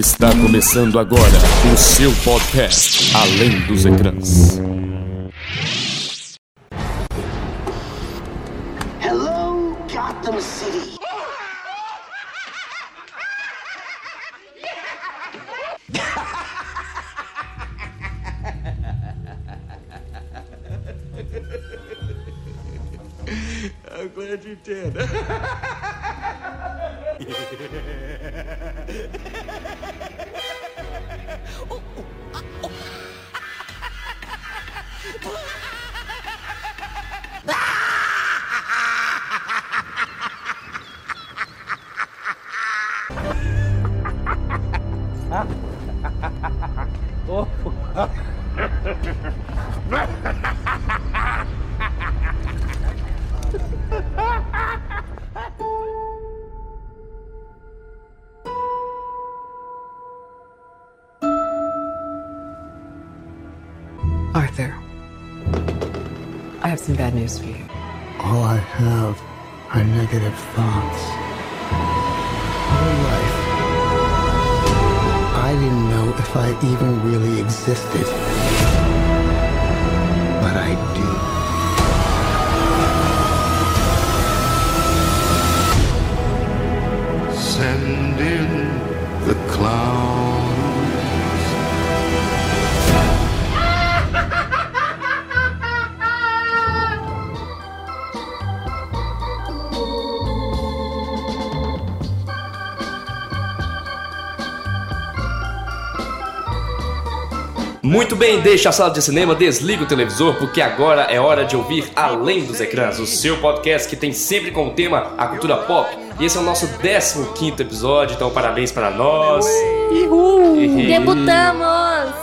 Está começando agora o seu podcast Além dos Ecrãs. Muito bem, deixa a sala de cinema, desliga o televisor, porque agora é hora de ouvir Além dos Ecrãs, o seu podcast que tem sempre como tema a cultura pop. E esse é o nosso 15 episódio, então parabéns para nós. Uhul! Debutamos!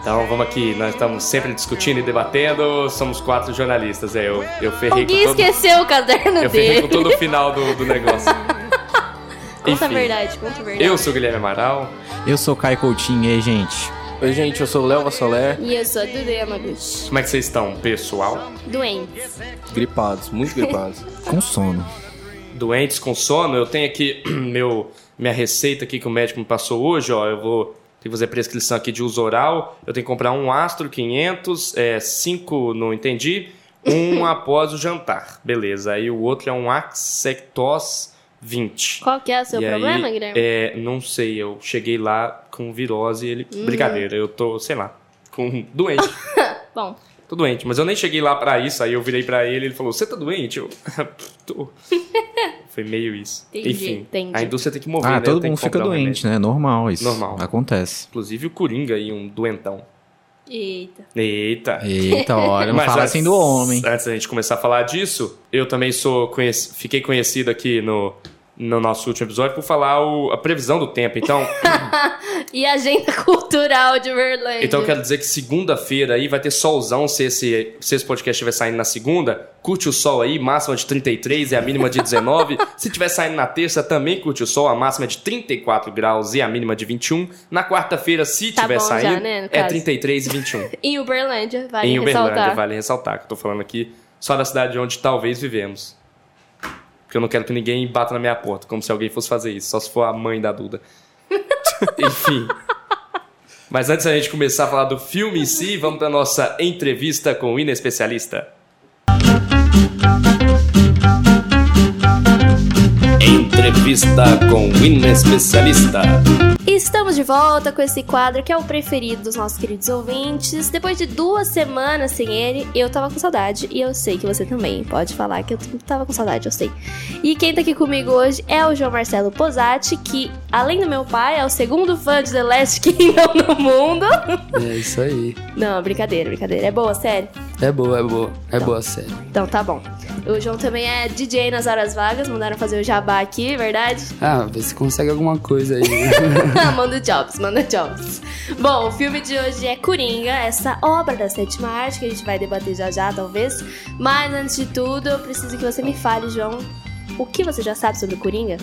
Então vamos aqui, nós estamos sempre discutindo e debatendo, somos quatro jornalistas. É, eu, eu ferrei O Gui com todo, esqueceu o caderno eu ferrei dele. com todo o final do, do negócio. Conta a Enfim, verdade, conta a verdade. Eu sou o Guilherme Amaral. Eu sou o Caio Coutinho e aí, gente? Oi, gente, eu sou o Léo Vassolé. E eu sou a Dudu Yamaguchi. Como é que vocês estão, pessoal? Doentes. Gripados, muito gripados. Com sono. doentes com sono, eu tenho aqui meu minha receita aqui que o médico me passou hoje, ó, eu vou ter que fazer prescrição aqui de uso oral, eu tenho que comprar um Astro 500, é, cinco não entendi, um após o jantar, beleza, aí o outro é um Axectos 20. Qual que é o seu E problema, aí, Guilherme? É, não sei, eu cheguei lá com virose e ele, Hum. brincadeira, eu tô, sei lá, com doente. Bom, Tô doente, mas eu nem cheguei lá pra isso, aí eu virei pra ele e ele falou, você tá doente? Eu, tô. Foi meio isso. Entendi, Enfim, entendi. a indústria tem que mover, Ah, né? todo mundo fica um doente, remédio. né? Normal isso. Normal. Acontece. Inclusive o Coringa aí, um doentão. Eita. Eita. Eita, olha, não Mas fala antes- assim do homem. Antes da gente começar a falar disso, eu também sou conhec- fiquei conhecido aqui no, no nosso último episódio por falar o- a previsão do tempo. Então, E a agenda cultural de Verlândia. então eu quero dizer que segunda-feira aí vai ter solzão se esse, se esse podcast estiver saindo na segunda. Curte o sol aí, máxima de 33 e a mínima de 19. se estiver saindo na terça, também curte o sol, a máxima é de 34 graus e a mínima de 21. Na quarta-feira, se Tá estiver bom já, saindo, né, no é caso. 33 e 21. Em Uberlândia, vale em Uberlândia, ressaltar. vale ressaltar que eu tô falando aqui só da cidade onde talvez vivemos. Porque eu não quero que ninguém bata na minha porta, como se alguém fosse fazer isso, só se for a mãe da Duda. Enfim. Mas antes da gente começar a falar do filme em si, vamos para nossa entrevista com o Ina Especialista. Entrevista com o Especialista. Estamos de volta com esse quadro que é o preferido dos nossos queridos ouvintes. Depois de duas semanas sem ele, eu tava com saudade. E eu sei que você também pode falar que eu tava com saudade, eu sei. E quem tá aqui comigo hoje é o João Marcelo Posati, que, além do meu pai, é o segundo fã de The Last Kingdom no mundo. É isso aí. Não, brincadeira, brincadeira. É boa, sério? É boa, é boa. É boa a série. Então tá bom. O João também é DJ nas horas vagas, mandaram fazer o jabá aqui, verdade? Ah, vê se consegue alguma coisa aí. manda jobs, manda jobs. Bom, o filme de hoje é Coringa, essa obra da sétima arte que a gente vai debater já já, talvez. Mas antes de tudo, eu preciso que você me fale, João, o que você já sabe sobre o Coringa?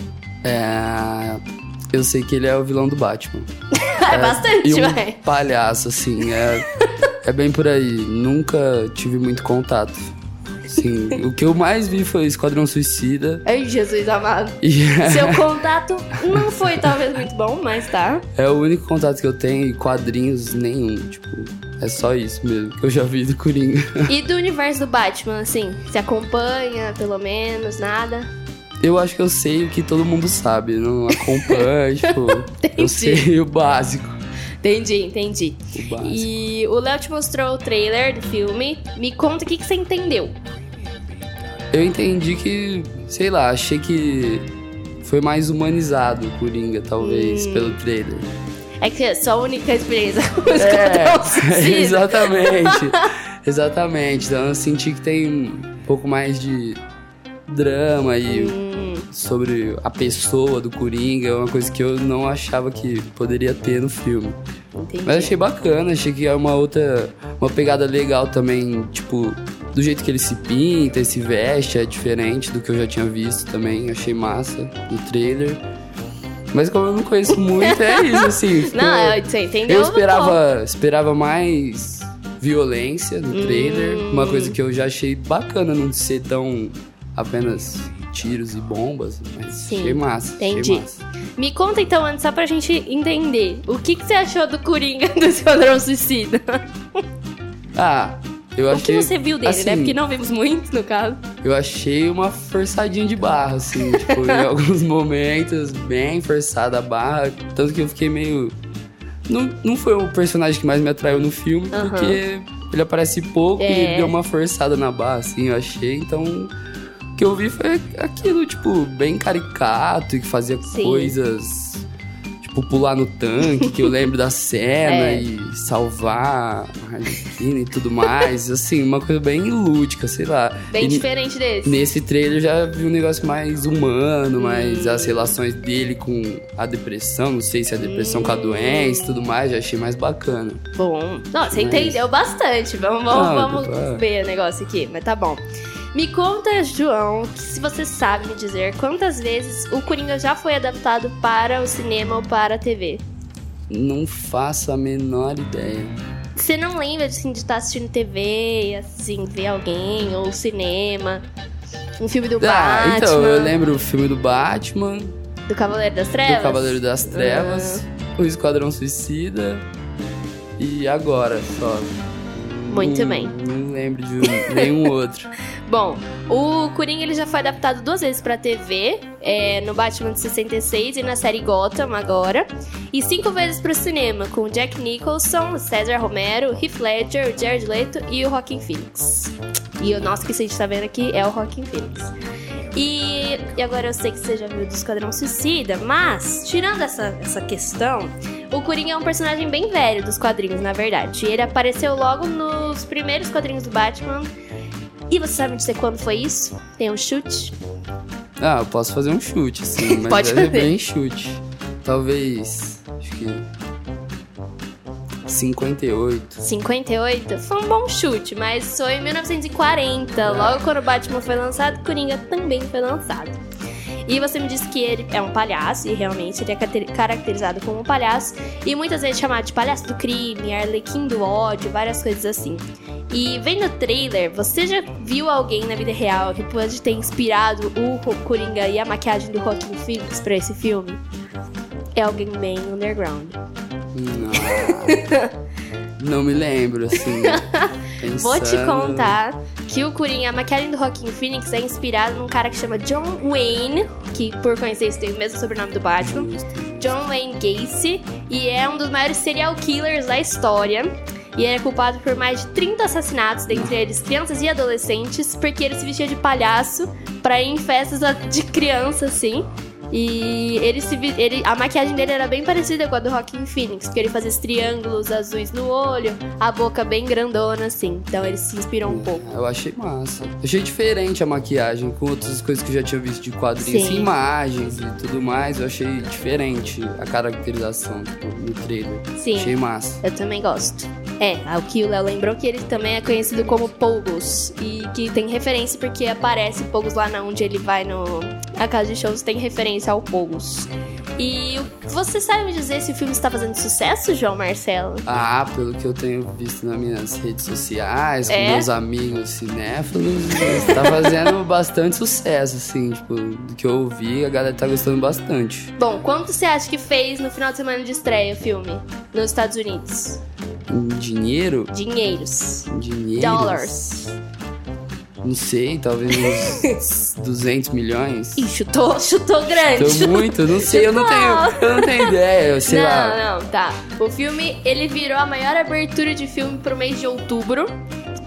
é. Eu sei que ele é o vilão do Batman. É, bastante, E um vai. palhaço, assim. É, é bem por aí. Nunca tive muito contato Sim, o que eu mais vi foi Esquadrão Suicida. Ai, Jesus amado. E Seu contato não foi talvez muito bom, mas tá. é o único contato que eu tenho e quadrinhos nenhum. Tipo, é só isso mesmo que eu já vi do Coringa. E do universo do Batman, assim, se acompanha, pelo menos, nada? Eu acho que eu sei o que todo mundo sabe, não acompanho, tipo, eu sei o básico. Entendi, entendi. O básico. E o Léo te mostrou o trailer do filme. Me conta o que, que você entendeu. Eu entendi que, sei lá, achei que foi mais humanizado o Coringa, talvez, Hum. pelo trailer. É que é só a única experiência com É, Suicida. exatamente. exatamente. Então eu senti que tem um pouco mais de drama e Hum, sobre a pessoa do Coringa, é uma coisa que eu não achava que poderia ter no filme. entendi. Mas achei bacana, achei que é uma outra. Uma pegada legal também, tipo, do jeito que ele se pinta, se veste, é diferente do que eu já tinha visto também. Achei massa no trailer. Mas como eu não conheço muito, é isso, assim. ficou- Não, eu- você entendeu? eu esperava, esperava mais violência no trailer. Hum. Uma coisa que eu já achei bacana não ser tão apenas tiros e bombas. Mas Sim, achei massa. entendi. Achei massa. Me conta então, antes, só pra gente entender. O que, que você achou do Coringa do Esquadrão Suicida? Ah, eu O achei. que você viu dele, né? assim, Porque não vimos muito, no caso. Eu achei uma forçadinha de barra, assim, tipo, em alguns momentos, bem forçada a barra. Tanto que eu fiquei meio. Não, não foi o personagem que mais me atraiu no filme, Aham. porque ele aparece pouco É. e deu uma forçada na barra, assim, eu achei. Então, o que eu vi foi aquilo, tipo, bem caricato e que fazia Sim. coisas. Tipo, pular no tanque, que eu lembro da cena É. e salvar a Arlequina e tudo mais. Assim, uma coisa bem lúdica, sei lá. Bem E diferente desse. Nesse trailer eu já vi um negócio mais humano, mais Hum. as relações dele com a depressão, não sei se é a depressão com a Hum. doença e tudo mais, já achei mais bacana. Bom. Não, você Mas- entendeu bastante. Vamos, vamos, vamos ver o negócio aqui, mas tá bom. Me conta, João, que se você sabe me dizer quantas vezes o Coringa já foi adaptado para o cinema ou para a TV. Não faço a menor ideia. Você não lembra assim, de estar assistindo TV, assim, ver alguém, ou cinema, um filme do Ah, Batman, então, eu lembro o filme do Batman, do Cavaleiro das Trevas? do Cavaleiro das Trevas, Ah. o Esquadrão Suicida e agora só. Muito Não- bem. Não lembro de nenhum outro. Bom, o Coringa ele já foi adaptado duas vezes pra TV, é, no Batman de 66 e na série Gotham agora, e cinco vezes pro cinema, com Jack Nicholson, César Romero, Heath Ledger, Jared Leto e o Joaquin Phoenix. E o nosso que a gente tá vendo aqui é o Joaquin Phoenix. E, e agora eu sei que você já viu do Esquadrão Suicida, mas, tirando essa, essa questão, o Coringa é um personagem bem velho dos quadrinhos, na verdade. Ele apareceu logo nos primeiros quadrinhos do Batman. E você sabe dizer quando foi isso? Tem um chute? Ah, eu posso fazer um chute, sim, mas Pode é fazer. bem chute. Talvez. Acho que. 58. 58? Foi um bom chute, mas foi em 1940, logo quando o Batman foi lançado, Coringa também foi lançado. E você me disse que ele é um palhaço, e realmente ele é caracterizado como um palhaço, e muitas vezes chamado de palhaço do crime, arlequim do ódio, várias coisas assim. E vendo o trailer, você já viu alguém na vida real que pode ter inspirado o Coringa e a maquiagem do Joaquin Phoenix pra esse filme? É alguém bem underground. Não. não me lembro, assim. Vou te pensando. contar que o Coringa, a maquiagem do Joaquin Phoenix é inspirado num cara que chama John Wayne, que por coincidência tem o mesmo sobrenome do Batman. John Wayne Gacy, e é um dos maiores serial killers da história. E ele é culpado por mais de 30 assassinatos, dentre eles crianças e adolescentes, porque ele se vestia de palhaço pra ir em festas de criança, assim. E ele se ele, a maquiagem dele era bem parecida com a do Joaquin Phoenix, porque ele fazia esses triângulos azuis no olho, a boca bem grandona, assim. Então ele se inspirou um pouco. Eu achei massa. Achei diferente a maquiagem com outras coisas que eu já tinha visto de quadrinhos, Sim. imagens e tudo mais. Eu achei diferente a caracterização tipo, no trailer. Sim. Achei massa. Eu também gosto. É, o que o Léo lembrou que ele também é conhecido como Pogos. E que tem referência porque aparece Pogos lá na onde ele vai no. A casa de shows tem referência ao Pogos. E você sabe me dizer se o filme está fazendo sucesso, João Marcelo? Ah, pelo que eu tenho visto nas minhas redes sociais, com É? meus amigos cinéfilos, tá fazendo bastante sucesso, assim, tipo, do que eu ouvi, a galera tá gostando bastante. Bom, quanto você acha que fez no final de semana de estreia o filme nos Estados Unidos? Dinheiro, Dinheiros. dinheiro. Dollars. Não sei, talvez uns 200 milhões. Ih, chutou, chutou grande. Tô muito, não sei, eu não tenho, eu não tenho ideia, eu sei não, lá. não, tá. O filme, ele virou a maior abertura de filme pro mês de outubro.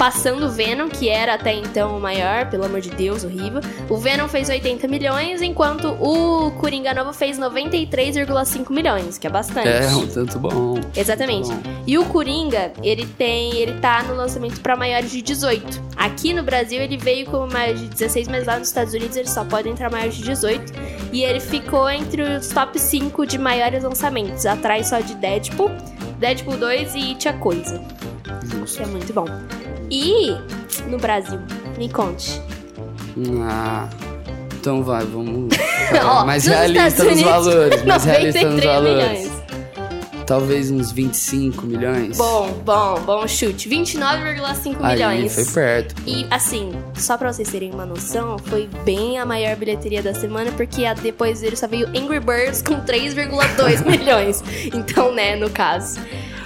Passando o Venom, que era até então o maior, pelo amor de Deus, horrível. O Venom fez 80 milhões, enquanto o Coringa Novo fez 93,5 milhões, que é bastante. É, um tanto bom. Exatamente. Bom. E o Coringa, ele tem, ele tá no lançamento pra maiores de 18. Aqui no Brasil ele veio como maior de 16, mas lá nos Estados Unidos ele só pode entrar maior de 18. E ele ficou entre os top 5 de maiores lançamentos, atrás só de Deadpool, Deadpool 2 e It a Coisa, que é muito bom. E no Brasil, me conte. Ah, então vai, vamos. Ó, mais nos realista Estados nos Unidos, valores, mais realista nos 93 valores. milhões. Talvez uns 25 milhões. Bom, bom, bom chute. 29,5 Aí, milhões. foi perto. E assim, só pra vocês terem uma noção, foi bem a maior bilheteria da semana, porque a- depois dele só veio Angry Birds com 3,2 milhões. Então, né, no caso.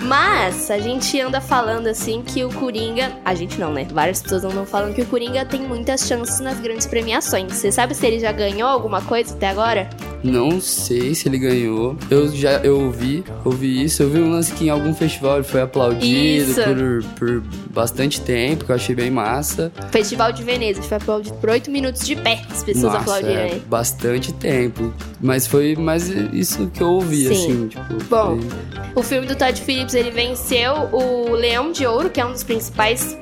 Mas a gente anda falando assim que o Coringa. A gente não, né? Várias pessoas andam falando que o Coringa tem muitas chances nas grandes premiações. Você sabe se ele já ganhou alguma coisa até agora? Não sei se ele ganhou. Eu já eu ouvi, ouvi isso. Eu vi um lance que em algum festival ele foi aplaudido por, por bastante tempo, que eu achei bem massa. Festival de Veneza, foi aplaudido por 8 minutos de pé. As pessoas Nossa, aplaudiram, é bastante tempo. Mas foi mais isso que eu ouvi, Sim. assim, tipo. Bom, foi- O filme do Todd Phillips, ele venceu o Leão de Ouro, que é um dos principais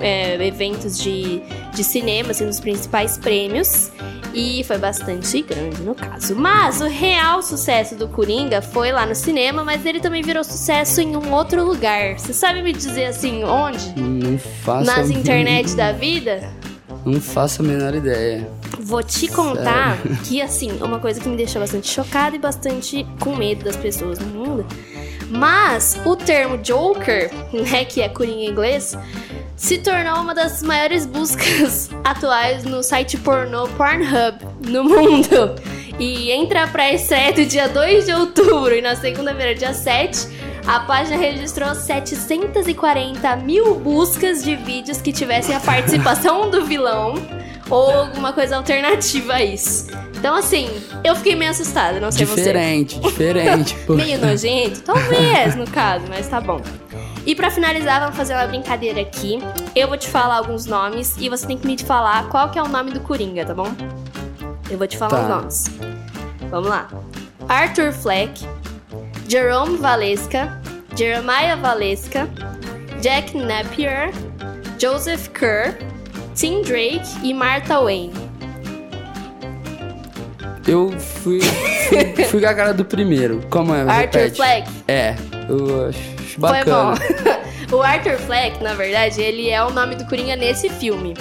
é, eventos de, de cinema, assim, um dos principais prêmios. E foi bastante grande no caso. Mas o real sucesso do Coringa foi lá no cinema, mas ele também virou sucesso em um outro lugar. Você sabe me dizer assim, onde? Não faço Nas internet da vida? Não faço a menor ideia. Vou te contar que, assim, uma coisa que me deixou bastante chocada e bastante com medo das pessoas no mundo. Mas o termo Joker, né, que é Coringa em inglês, se tornou uma das maiores buscas atuais no site pornô Pornhub no mundo. E entre a pré-estreia do dia 2 de outubro e na segunda-feira, dia 7, a página registrou 740 mil buscas de vídeos que tivessem a participação do vilão ou alguma coisa alternativa a isso. Então, assim, eu fiquei meio assustada, não sei Diferente, diferente. você. pô. Meio nojento? Talvez, no caso, mas tá bom. E pra finalizar, vamos fazer uma brincadeira aqui. Eu vou te falar alguns nomes e você tem que me falar qual que é o nome do Coringa, tá bom? Eu vou te falar Tá. os nomes. Vamos lá. Arthur Fleck, Jerome Valesca, Jeremiah Valesca, Jack Napier, Joseph Kerr, Tim Drake e Martha Wayne. Eu fui, fui, fui com a cara do primeiro. Como é? Arthur Repete. Fleck. É, eu acho Foi bacana. bom. o Arthur Fleck, na verdade, ele é o nome do Coringa nesse filme.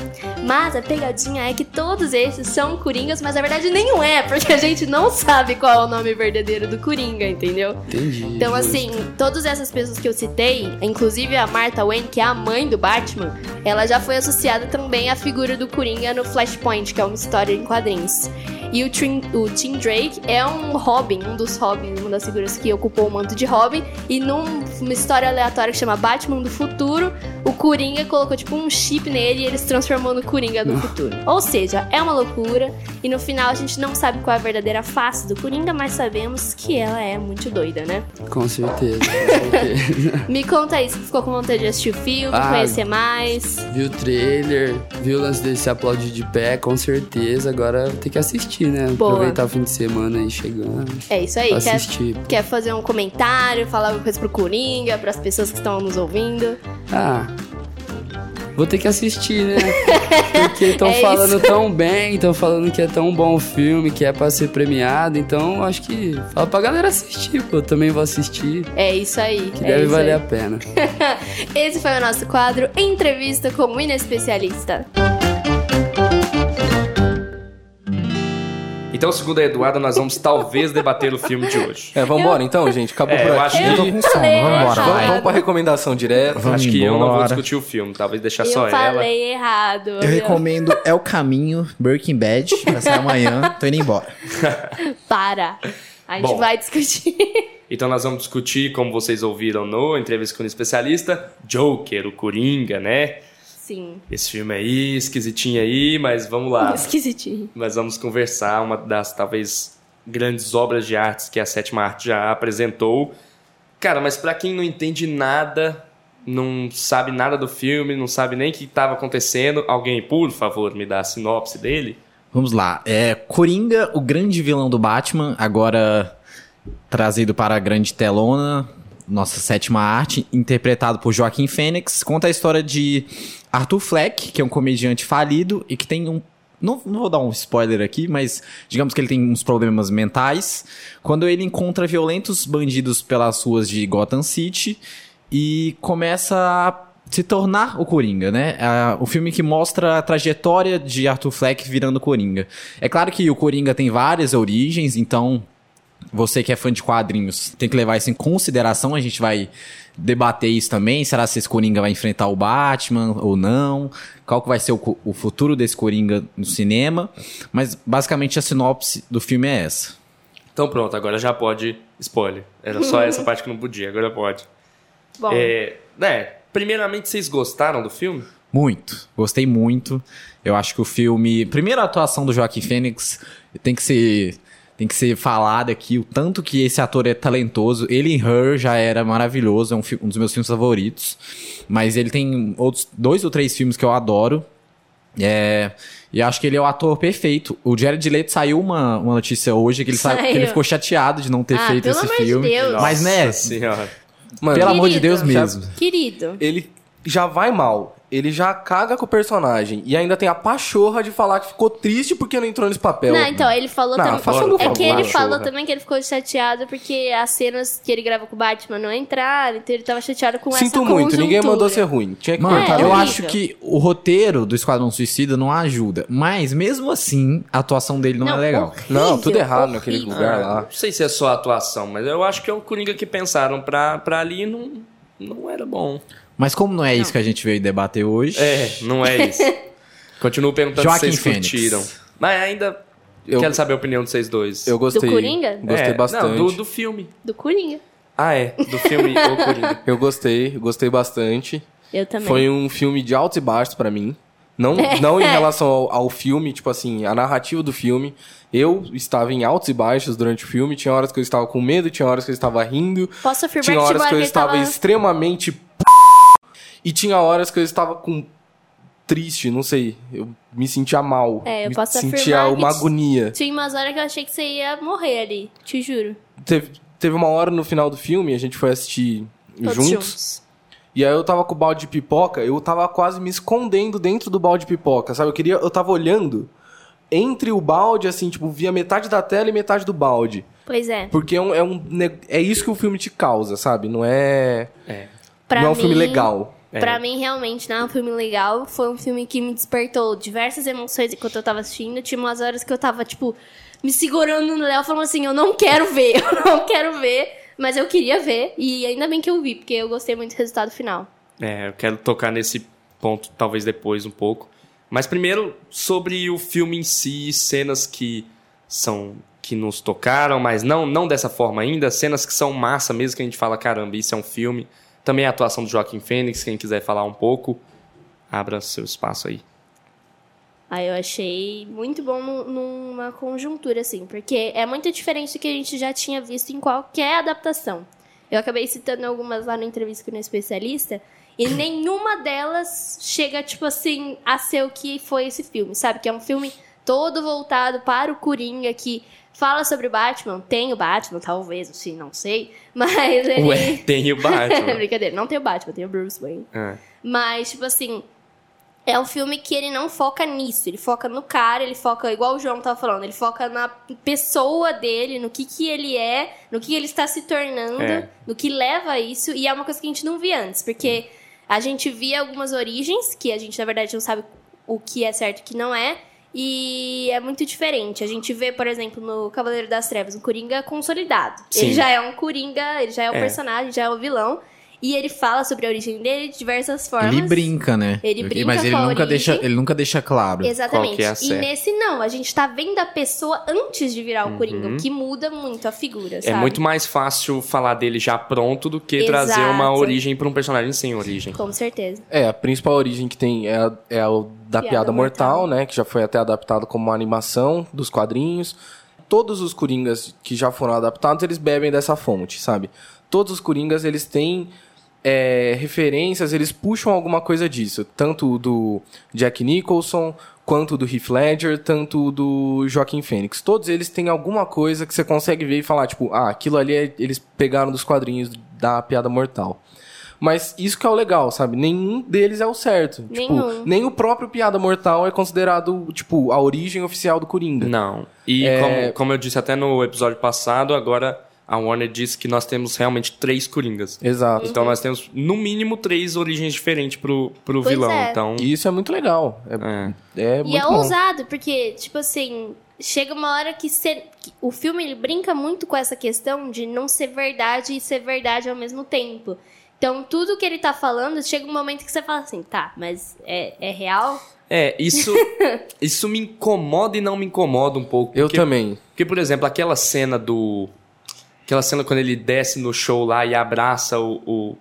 Mas a pegadinha é que todos esses são Coringas, mas na verdade nenhum é, porque a gente não sabe qual é o nome verdadeiro do Coringa, entendeu? Entendi. Então, assim, todas essas pessoas que eu citei, inclusive a Martha Wayne, que é a mãe do Batman, ela já foi associada também à figura do Coringa no Flashpoint, que é uma história em quadrinhos. E o Tim, o Tim Drake é um Robin, um dos Robins, uma das figuras que ocupou o manto de Robin. E num- numa história aleatória que chama Batman do Futuro, o Coringa colocou tipo um chip nele e ele se transformou no Coringa do futuro. Ou seja, é uma loucura. E no final a gente não sabe qual é a verdadeira face do Coringa, mas sabemos que ela é muito doida, né? Com certeza, com certeza. Me conta aí, se ficou com vontade de assistir o filme, Ah, conhecer mais. Vi o trailer, vi o lance dele se aplaudir de pé, com certeza. Agora tem que assistir, né? Boa. Aproveitar o fim de semana aí chegando. É isso aí. Quer, assistir. quer fazer um comentário, falar alguma coisa pro Coringa, pras pessoas que estão nos ouvindo? Ah. Vou ter que assistir, né? Porque estão É falando isso. tão bem, estão falando que é tão bom o filme, que é pra ser premiado. Então, acho que fala pra galera assistir, pô. Eu também vou assistir, É isso aí. que é deve valer aí. a pena. Esse foi o nosso quadro Entrevista com o Inespecialista. Então, segundo a Eduarda, nós vamos talvez debater o filme de hoje. É, vambora então, gente. Acabou É, por eu aqui. acho que- Eu tô com sono, vambora. Vamos, vamos pra recomendação direta. Vamos Acho que eu não vou embora. discutir o filme, talvez deixar Eu só ela. falei errado. Eu recomendo É o Caminho, Breaking Bad, vai sair amanhã, tô indo embora. Para. A gente Bom. vai discutir. Então nós vamos discutir, como vocês ouviram no Entrevista com o Especialista, Joker, o Coringa, né? Sim. Esse filme aí, esquisitinho aí, mas vamos lá. Esquisitinho. Nós vamos conversar, uma das talvez grandes obras de artes que a sétima arte já apresentou. Cara, mas pra quem não entende nada, não sabe nada do filme, não sabe nem o que estava acontecendo, alguém, por favor, me dá a sinopse dele? Vamos lá. É Coringa, o grande vilão do Batman, agora trazido para a grande telona, nossa sétima arte, interpretado por Joaquim Fênix, conta a história de Arthur Fleck, que é um comediante falido e que tem um não, não vou dar um spoiler aqui, mas digamos que ele tem uns problemas mentais. Quando ele encontra violentos bandidos pelas ruas de Gotham City e começa a se tornar o Coringa, né? Ah, o filme que mostra a trajetória de Arthur Fleck virando Coringa. É claro que o Coringa tem várias origens, então você que é fã de quadrinhos tem que levar isso em consideração. A gente vai debater isso também. Será se esse Coringa vai enfrentar o Batman ou não? Qual que vai ser o, o futuro desse Coringa no cinema? Mas basicamente a sinopse do filme é essa. Então pronto, agora já pode spoiler. Era só essa parte que não podia, agora pode. Bom, É, né, primeiramente, vocês gostaram do filme? Muito. Gostei muito. Eu acho que o filme. Primeiro a atuação do Joaquim Fênix tem que ser. Tem que ser falada aqui o tanto que esse ator é talentoso. Ele em Her já era maravilhoso, é um, um dos meus filmes favoritos. Mas ele tem outros dois ou três filmes que eu adoro. É, e acho que ele é o ator perfeito. O Jared Leto saiu uma, uma notícia hoje que ele, sa- que ele Saiu. ficou chateado de não ter Ah, feito pelo esse amor de filme. Deus. Mas né, Nossa senhora. Mano, pelo amor de Querido. Deus mesmo. querido. ele já vai mal. Ele já caga com o personagem. E ainda tem a pachorra de falar que ficou triste porque não entrou nesse papel. Não, então, ele falou Não, também. É que ele falou também que ele ficou chateado porque as cenas que ele grava com o Batman não entraram, então ele tava chateado com Sinto essa muito, ninguém mandou ser ruim. Tinha que Mano, cortar. É, eu acho que o roteiro do Esquadrão Suicida não ajuda. Mas, mesmo assim, a atuação dele não, é legal. horrível, Não, tudo errado naquele horrível. lugar lá. Não sei se é só a atuação, mas eu acho que é o Coringa que pensaram pra, pra ali não, não era bom. Mas como não é isso que a gente veio debater hoje, É, não é isso. Continuo perguntando Joaquim se vocês Fênix. curtiram. Mas ainda Eu- quero saber a opinião de vocês dois. Eu gostei. Do Coringa? Gostei É, bastante. Não, do, do filme. Do Coringa. Ah, é. Do filme O Coringa. Eu gostei, eu gostei bastante. Eu também. Foi um filme de altos e baixos pra mim. Não, não em relação ao, ao filme, tipo assim, a narrativa do filme. Eu estava em altos e baixos durante o filme. Tinha horas que eu estava com medo, tinha horas que eu estava rindo. Posso afirmar Tinha que horas que eu que ele estava tava- extremamente. E tinha horas que eu estava com triste, não sei. Eu me sentia mal. É, eu me posso sentia afirmar uma que- agonia. Tinha umas horas que eu achei que você ia morrer ali, te juro. Teve, teve uma hora no final do filme, a gente foi assistir Todos juntos. juntos. E aí eu tava com o balde de pipoca, eu tava quase me escondendo dentro do balde de pipoca, sabe? Eu queria, eu tava olhando entre o balde, assim, tipo, via metade da tela e metade do balde. Pois é. Porque é um, é um é isso que o filme te causa, sabe? Não é, Pra não é um mim, filme legal. Pra mim, realmente, não é um filme legal. Foi um filme que me despertou diversas emoções enquanto eu tava assistindo. Tinha umas horas que eu tava, tipo, me segurando no Léo, falando assim: eu não quero ver, eu não quero ver. Mas eu queria ver, e ainda bem que eu vi, porque eu gostei muito do resultado final. É, eu quero tocar nesse ponto talvez depois um pouco. Mas primeiro, sobre o filme em si, cenas que são que nos tocaram, mas não não dessa forma ainda, cenas que são massa mesmo que a gente fala, caramba, isso é um filme. Também a atuação do Joaquim Fênix, quem quiser falar um pouco, abra seu espaço aí. Aí eu achei muito bom nu- numa conjuntura, assim, porque é muito diferente do que a gente já tinha visto em qualquer adaptação. Eu acabei citando algumas lá na entrevista com o especialista, e nenhuma delas chega, tipo assim, a ser o que foi esse filme, sabe? Que é um filme todo voltado para o Coringa, que fala sobre o Batman. Tem o Batman, talvez, assim, não sei, mas ele... Ué, tem o Batman. Brincadeira, não tem o Batman, tem o Bruce Wayne. É. Mas, tipo assim, é um filme que ele não foca nisso. Ele foca no cara, ele foca, igual o João tava falando, ele foca na pessoa dele, no que que ele é, no que ele está se tornando, É. no que leva a isso. E é uma coisa que a gente não via antes, porque a gente via algumas origens, que a gente, na verdade, não sabe o que é certo e o que não é. E é muito diferente. A gente vê, por exemplo, no Cavaleiro das Trevas, um Coringa consolidado. Sim. Ele já é um Coringa, ele já é um É. personagem, já é um vilão. E ele fala sobre a origem dele de diversas formas. Ele brinca, né? Ele brinca Mas ele com a nunca, origem. deixa, ele nunca deixa claro. Exatamente. Qual que é a e certa. nesse não, a gente tá vendo a pessoa antes de virar o Coringa, o que muda muito a figura, É sabe? muito mais fácil falar dele já pronto do que trazer Exato. uma origem pra um personagem sem origem. Com certeza. É, a principal origem que tem é, a- é a o da Piada Piada, Mortal, Mortal. né? Que já foi até adaptado como uma animação dos quadrinhos. Todos os Coringas que já foram adaptados, eles bebem dessa fonte, sabe? Todos os Coringas, eles têm é, referências, eles puxam alguma coisa disso. Tanto do Jack Nicholson, quanto do Heath Ledger, tanto do Joaquim Phoenix. Todos eles têm alguma coisa que você consegue ver e falar, tipo, ah, aquilo ali é- eles pegaram dos quadrinhos da Piada Mortal. Mas isso que é o legal, sabe? Nenhum deles é o certo. Nenhum. Tipo, nem o próprio Piada Mortal é considerado, tipo, a origem oficial do Coringa. Não. E É. como, como eu disse até no episódio passado, agora a Warner disse que nós temos realmente três Coringas. Exato. Então nós temos, no mínimo, três origens diferentes pro, pro Pois vilão. é. Então. E isso é muito legal. É, É. é E muito é bom. ousado, porque, tipo assim, chega uma hora que, cê- que o filme ele brinca muito com essa questão de não ser verdade e ser verdade ao mesmo tempo. Então, tudo que ele tá falando, chega um momento que você fala assim, tá, mas é, é real? É, isso, isso me incomoda e não me incomoda um pouco. Eu porque- também. Porque, por exemplo, aquela cena do. Aquela cena quando ele desce no show lá e abraça o, o,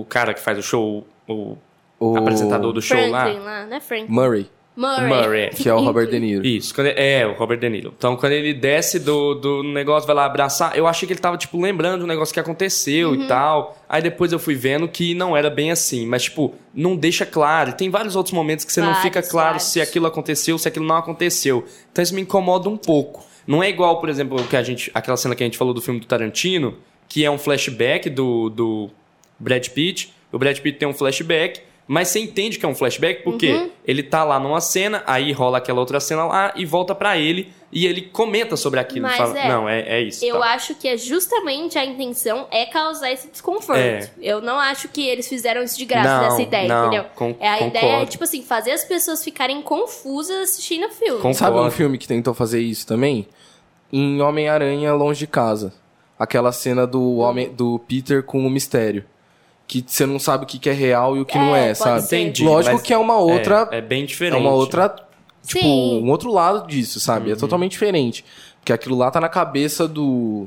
o cara que faz o show, o, O apresentador do show Franklin lá. lá, não é Franklin? Murray, Murray. Murray, que é o Robert De Niro. Isso, quando ele- é, o Robert De Niro. Então, quando ele desce do, do negócio, vai lá abraçar, eu achei que ele tava, tipo, lembrando do negócio que aconteceu Uhum. e tal. Aí depois eu fui vendo que não era bem assim. Mas, tipo, não deixa claro. Tem vários outros momentos que você não Vários, fica claro vários. se aquilo aconteceu, se aquilo não aconteceu. Então isso me incomoda um pouco. Não é igual, por exemplo, que a gente, aquela cena que a gente falou do filme do Tarantino, que é um flashback do, do Brad Pitt. O Brad Pitt tem um flashback, mas você entende que é um flashback porque Uhum. ele tá lá numa cena, aí rola aquela outra cena lá e volta pra ele e ele comenta sobre aquilo. Mas fala, é. não, é, é isso. Eu tá. acho que é justamente a intenção é causar esse desconforto. É. Eu não acho que eles fizeram isso de graça Não, dessa ideia, não, entendeu? con- é a concordo. ideia é, tipo assim, fazer as pessoas ficarem confusas assistindo o filme. Com- Sabe um Concordo. filme que tentou fazer isso também? Em Homem-Aranha Longe de Casa. Aquela cena do, homem, do Peter com o mistério. Que você não sabe o que que é real e o que É, não é, pode sabe? ser. Entendi, Lógico que é uma outra. É, é bem É diferente. uma outra. Tipo, Sim. um outro lado disso, sabe? Uhum. É totalmente diferente. Porque aquilo lá tá na cabeça do.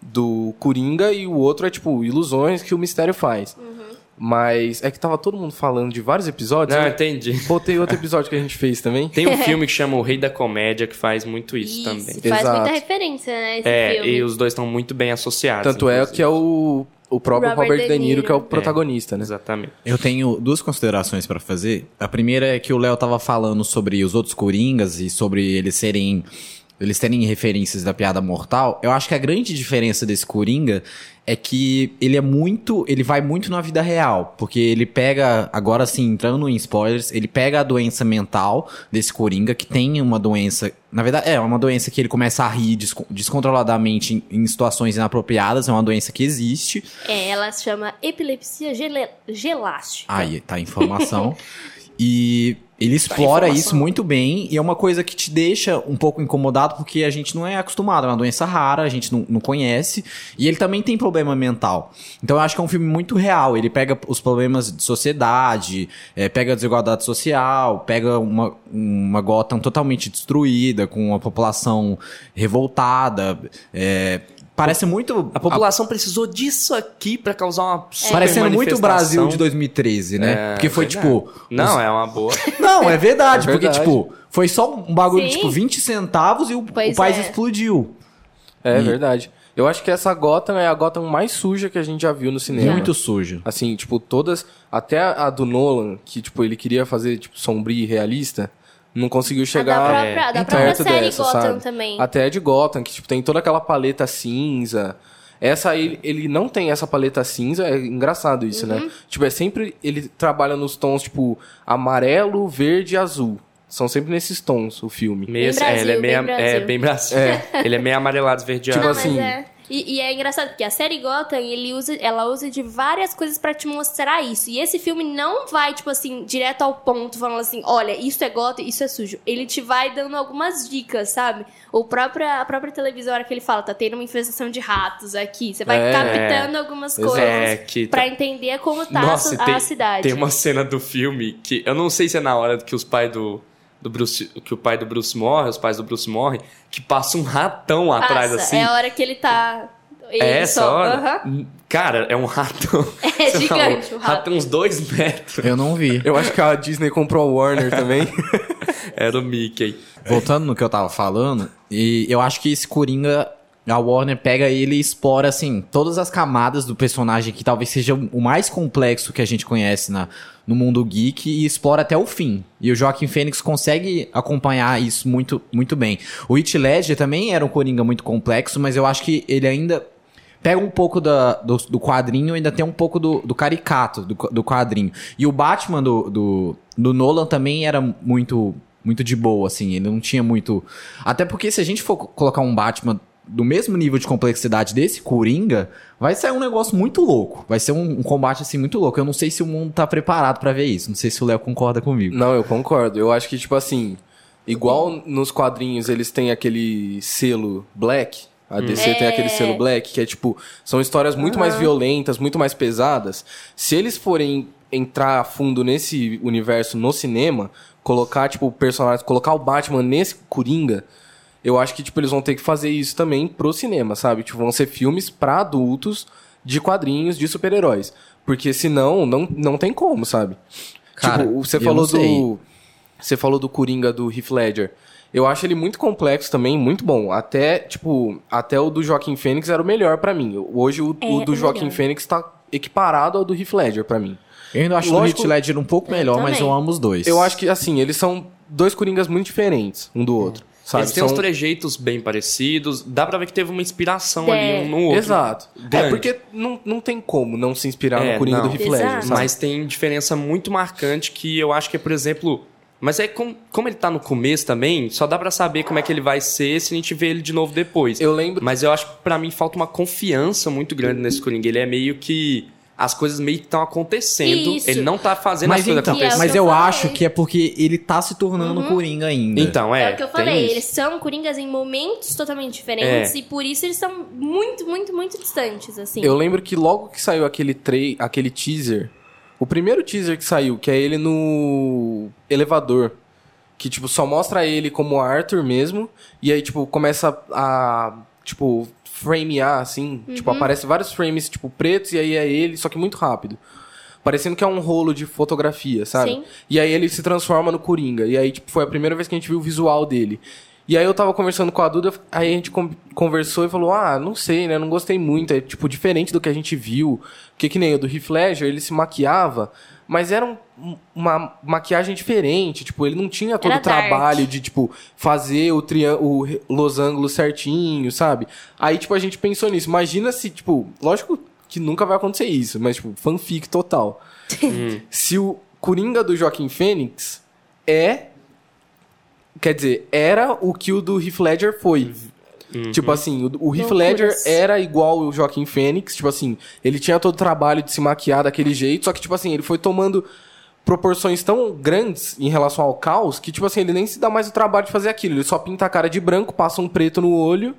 Do Coringa e o outro é, tipo, ilusões que o mistério faz. Uhum. Mas é que tava todo mundo falando de vários episódios. Não, eu entendi. botei outro episódio que a gente fez também. Tem um filme que chama O Rei da Comédia que faz muito isso, Isso, também. faz Exato. muita referência, né, esse É, filme. e os dois estão muito bem associados. Tanto é inclusive. que é o, o próprio Robert Robert, De De Niro, Niro. que é o protagonista, né? Exatamente. Eu tenho duas considerações pra fazer. A primeira é que o Léo tava falando sobre os outros Coringas e sobre eles serem. Eles terem referências da piada mortal. Eu acho que a grande diferença desse Coringa é que ele é muito. Ele vai muito na vida real. Porque ele pega, agora sim, entrando em spoilers, ele pega a doença mental desse Coringa, que tem uma doença. Na verdade, é uma doença que ele começa a rir desco- descontroladamente em, em situações inapropriadas. É uma doença que existe. É, ela se chama epilepsia gele- gelástica. Aí, tá a informação. e ele explora isso muito bem e é uma coisa que te deixa um pouco incomodado porque a gente não é acostumado, é uma doença rara, a gente não, não conhece e ele também tem problema mental. Então eu acho que é um filme muito real, ele pega os problemas de sociedade, eh, pega a desigualdade social, pega uma, uma Gotham totalmente destruída, com uma população revoltada, eh, Parece muito. A população precisou disso aqui pra causar uma super Parecendo muito o Brasil de 2013, né? É, Porque foi verdade. tipo. Não, os- é uma boa. Não, é verdade, É porque, verdade. tipo, foi só um bagulho, Sim. tipo, 20 centavos e o, Pois o país é. explodiu. É E- verdade. Eu acho que essa Gotham é a Gotham mais suja que a gente já viu no cinema. Muito sujo. Assim, tipo, todas. Até a do Nolan, que, tipo, ele queria fazer, tipo, sombrio e realista, não conseguiu A chegar. da própria, da em própria perto série dessa, Gotham sabe? também. Até a de Gotham, que tipo, tem toda aquela paleta cinza. Essa aí, ele não tem essa paleta cinza, é engraçado isso, Uhum. né? Tipo, é sempre. Ele trabalha nos tons, tipo, amarelo, verde e azul. São sempre nesses tons o filme. Meio, Bem é, ele é Brasil, meio, bem é Brasil. bem Brasil. Ele é meio amarelado esverdeado. Tipo Não, assim, é. E, e é engraçado, porque a série Gotham, ele usa, ela usa de várias coisas pra te mostrar isso. E esse filme não vai, tipo assim, direto ao ponto, falando assim, olha, isso é Gotham, isso é sujo. Ele te vai dando algumas dicas, sabe? O próprio, a própria televisão, a hora que ele fala, tá tendo uma infestação de ratos aqui. Você vai É. captando algumas Exato. coisas É, que pra entender como tá Nossa, a, su- tem, a cidade. tem uma cena do filme que eu não sei se é na hora que os pais do, do Bruce, que o pai do Bruce morre, os pais do Bruce morrem, que passa um ratão atrás Passa, assim. É a hora que ele tá... Ele É essa só- hora? Aham. Cara, é um ratão. É Sei lá, gigante um o rato. rato tem uns dois metros. Eu não vi. Eu acho que a Disney comprou a Warner também. Era o Mickey. Voltando no que eu tava falando, e eu acho que esse Coringa, a Warner pega ele e explora, assim, todas as camadas do personagem que talvez seja o mais complexo que a gente conhece na, no mundo geek e explora até o fim. E o Joaquim Fênix consegue acompanhar isso muito, muito bem. O Heath Ledger também era um Coringa muito complexo, mas eu acho que ele ainda pega um pouco da- do, do quadrinho ainda tem um pouco do, do caricato do, do quadrinho. E o Batman do, do, do Nolan também era muito, muito de boa, assim. Ele não tinha muito. Até porque se a gente for co- colocar um Batman do mesmo nível de complexidade desse Coringa, vai sair um negócio muito louco. Vai ser um, um combate, assim, muito louco. Eu não sei se o mundo tá preparado pra ver isso. Não sei se o Léo concorda comigo. Não, eu concordo. Eu acho que, tipo assim, igual nos quadrinhos eles têm aquele selo black. A DC tem aquele selo black, que é tipo, são histórias muito mais violentas, muito mais pesadas. Se eles forem entrar a fundo nesse universo no cinema, colocar, tipo, personagens, colocar o Batman nesse Coringa, eu acho que, tipo, eles vão ter que fazer isso também pro cinema, sabe? Tipo, vão ser filmes pra adultos de quadrinhos de super-heróis. Porque senão, não, não tem como, sabe? Cara, tipo, você eu falou do. Você falou do Coringa do Heath Ledger. Eu acho ele muito complexo também, muito bom. Até, tipo, até o do Joaquim Fênix era o melhor pra mim. Hoje o, É, o do o Joaquim melhor. Fênix tá equiparado ao do Heath Ledger pra mim. Eu ainda acho Lógico- o Heath Ledger um pouco melhor, mas também. eu amo os dois. Eu acho que, assim, eles são dois Coringas muito diferentes um do outro. Sabe? Eles têm uns São- trejeitos bem parecidos. Dá pra ver que teve uma inspiração É. ali um no outro. Exato. É, Grande. porque não, não tem como não se inspirar É, no Coringa não. do Heath Ledger? Mas tem diferença muito marcante que eu acho que é, por exemplo. Mas é com, como ele tá no começo também, só dá pra saber como é que ele vai ser se a gente vê ele de novo depois. Eu lembro- Mas eu acho que pra mim falta uma confiança muito grande nesse Coringa. Ele é meio que. As coisas meio que estão acontecendo. Isso. Ele não tá fazendo as Mas, coisas então, Que é acontecerem. mas eu eu acho que é porque ele tá se tornando Coringa ainda. Então, é. É o que eu falei, eles são coringas em momentos totalmente diferentes É. e por isso eles são muito, muito, muito distantes, assim. Eu lembro que logo que saiu aquele, trai- aquele teaser, o primeiro teaser que saiu, que é ele no elevador, que, tipo, só mostra ele como Arthur mesmo, e aí, tipo, começa a, tipo, framear, assim, tipo, aparece vários frames, tipo, pretos, e aí é ele, só que muito rápido. Parecendo que é um rolo de fotografia, sabe? Sim. E aí ele se transforma no Coringa. E aí, tipo, foi a primeira vez que a gente viu o visual dele. E aí eu tava conversando com a Duda, aí a gente con- conversou e falou, ah, não sei, né, não gostei muito, é, tipo, diferente do que a gente viu. Porque que nem o do Heath Ledger, ele se maquiava, mas era um- uma maquiagem diferente, tipo, ele não tinha todo Era o trabalho de, tipo, fazer o, o losango certinho, sabe? Aí, tipo, a gente pensou nisso. Imagina se, tipo, lógico que nunca vai acontecer isso, mas, tipo, fanfic total. Se o Coringa do Joaquim Fênix é. Quer dizer, era o que o do Heath Ledger foi. Tipo assim, o, o Heath. Ledger era igual o Joaquim Fênix, tipo assim, ele tinha todo o trabalho de se maquiar daquele jeito, só que, tipo assim, ele foi tomando proporções tão grandes em relação ao caos que, tipo assim, ele nem se dá mais o trabalho de fazer aquilo. Ele só pinta a cara de branco, passa um preto no olho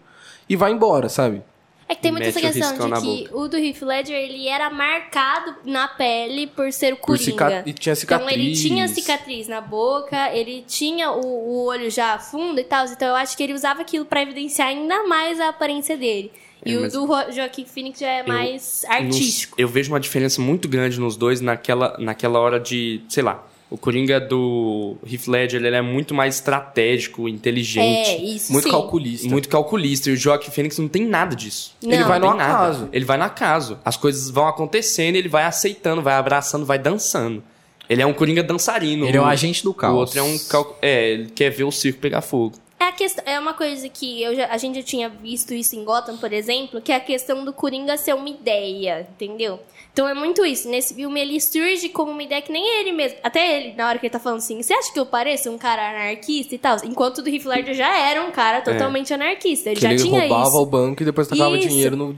e vai embora, sabe? É que tem muito essa questão de que o do Heath Ledger, ele era marcado na pele por ser o Coringa. cica- e tinha Então ele cicatriz. tinha cicatriz na boca, ele tinha o, o olho já fundo e tal. Então eu acho que ele usava aquilo pra evidenciar ainda mais a aparência dele. E É, o do Joaquim Phoenix já é mais artístico. Nos- eu vejo uma diferença muito grande nos dois naquela, naquela hora de, sei lá, o Coringa do Heath Ledger, ele é muito mais estratégico, inteligente. É, isso Muito sim. calculista. Muito calculista. E o Joaquim Phoenix não tem nada disso. Não. Ele vai no tem nada. acaso. Ele vai no acaso. As coisas vão acontecendo, ele vai aceitando, vai abraçando, vai dançando. Ele é um Coringa dançarino. Ele é um O- agente do caos. O outro é um... cal- É, ele quer ver o circo pegar fogo. É, a questão, é uma coisa que eu já- a gente já tinha visto isso em Gotham, por exemplo, que é a questão do Coringa ser uma ideia, entendeu? Então é muito isso. Nesse filme ele surge como uma ideia que nem ele mesmo. Até ele, na hora que ele tá falando assim, você acha que eu pareço um cara anarquista e tal? Enquanto o do Heath Ledger já era um cara totalmente anarquista. Ele Que já ele tinha roubava isso. o banco e depois tacava Isso. dinheiro no.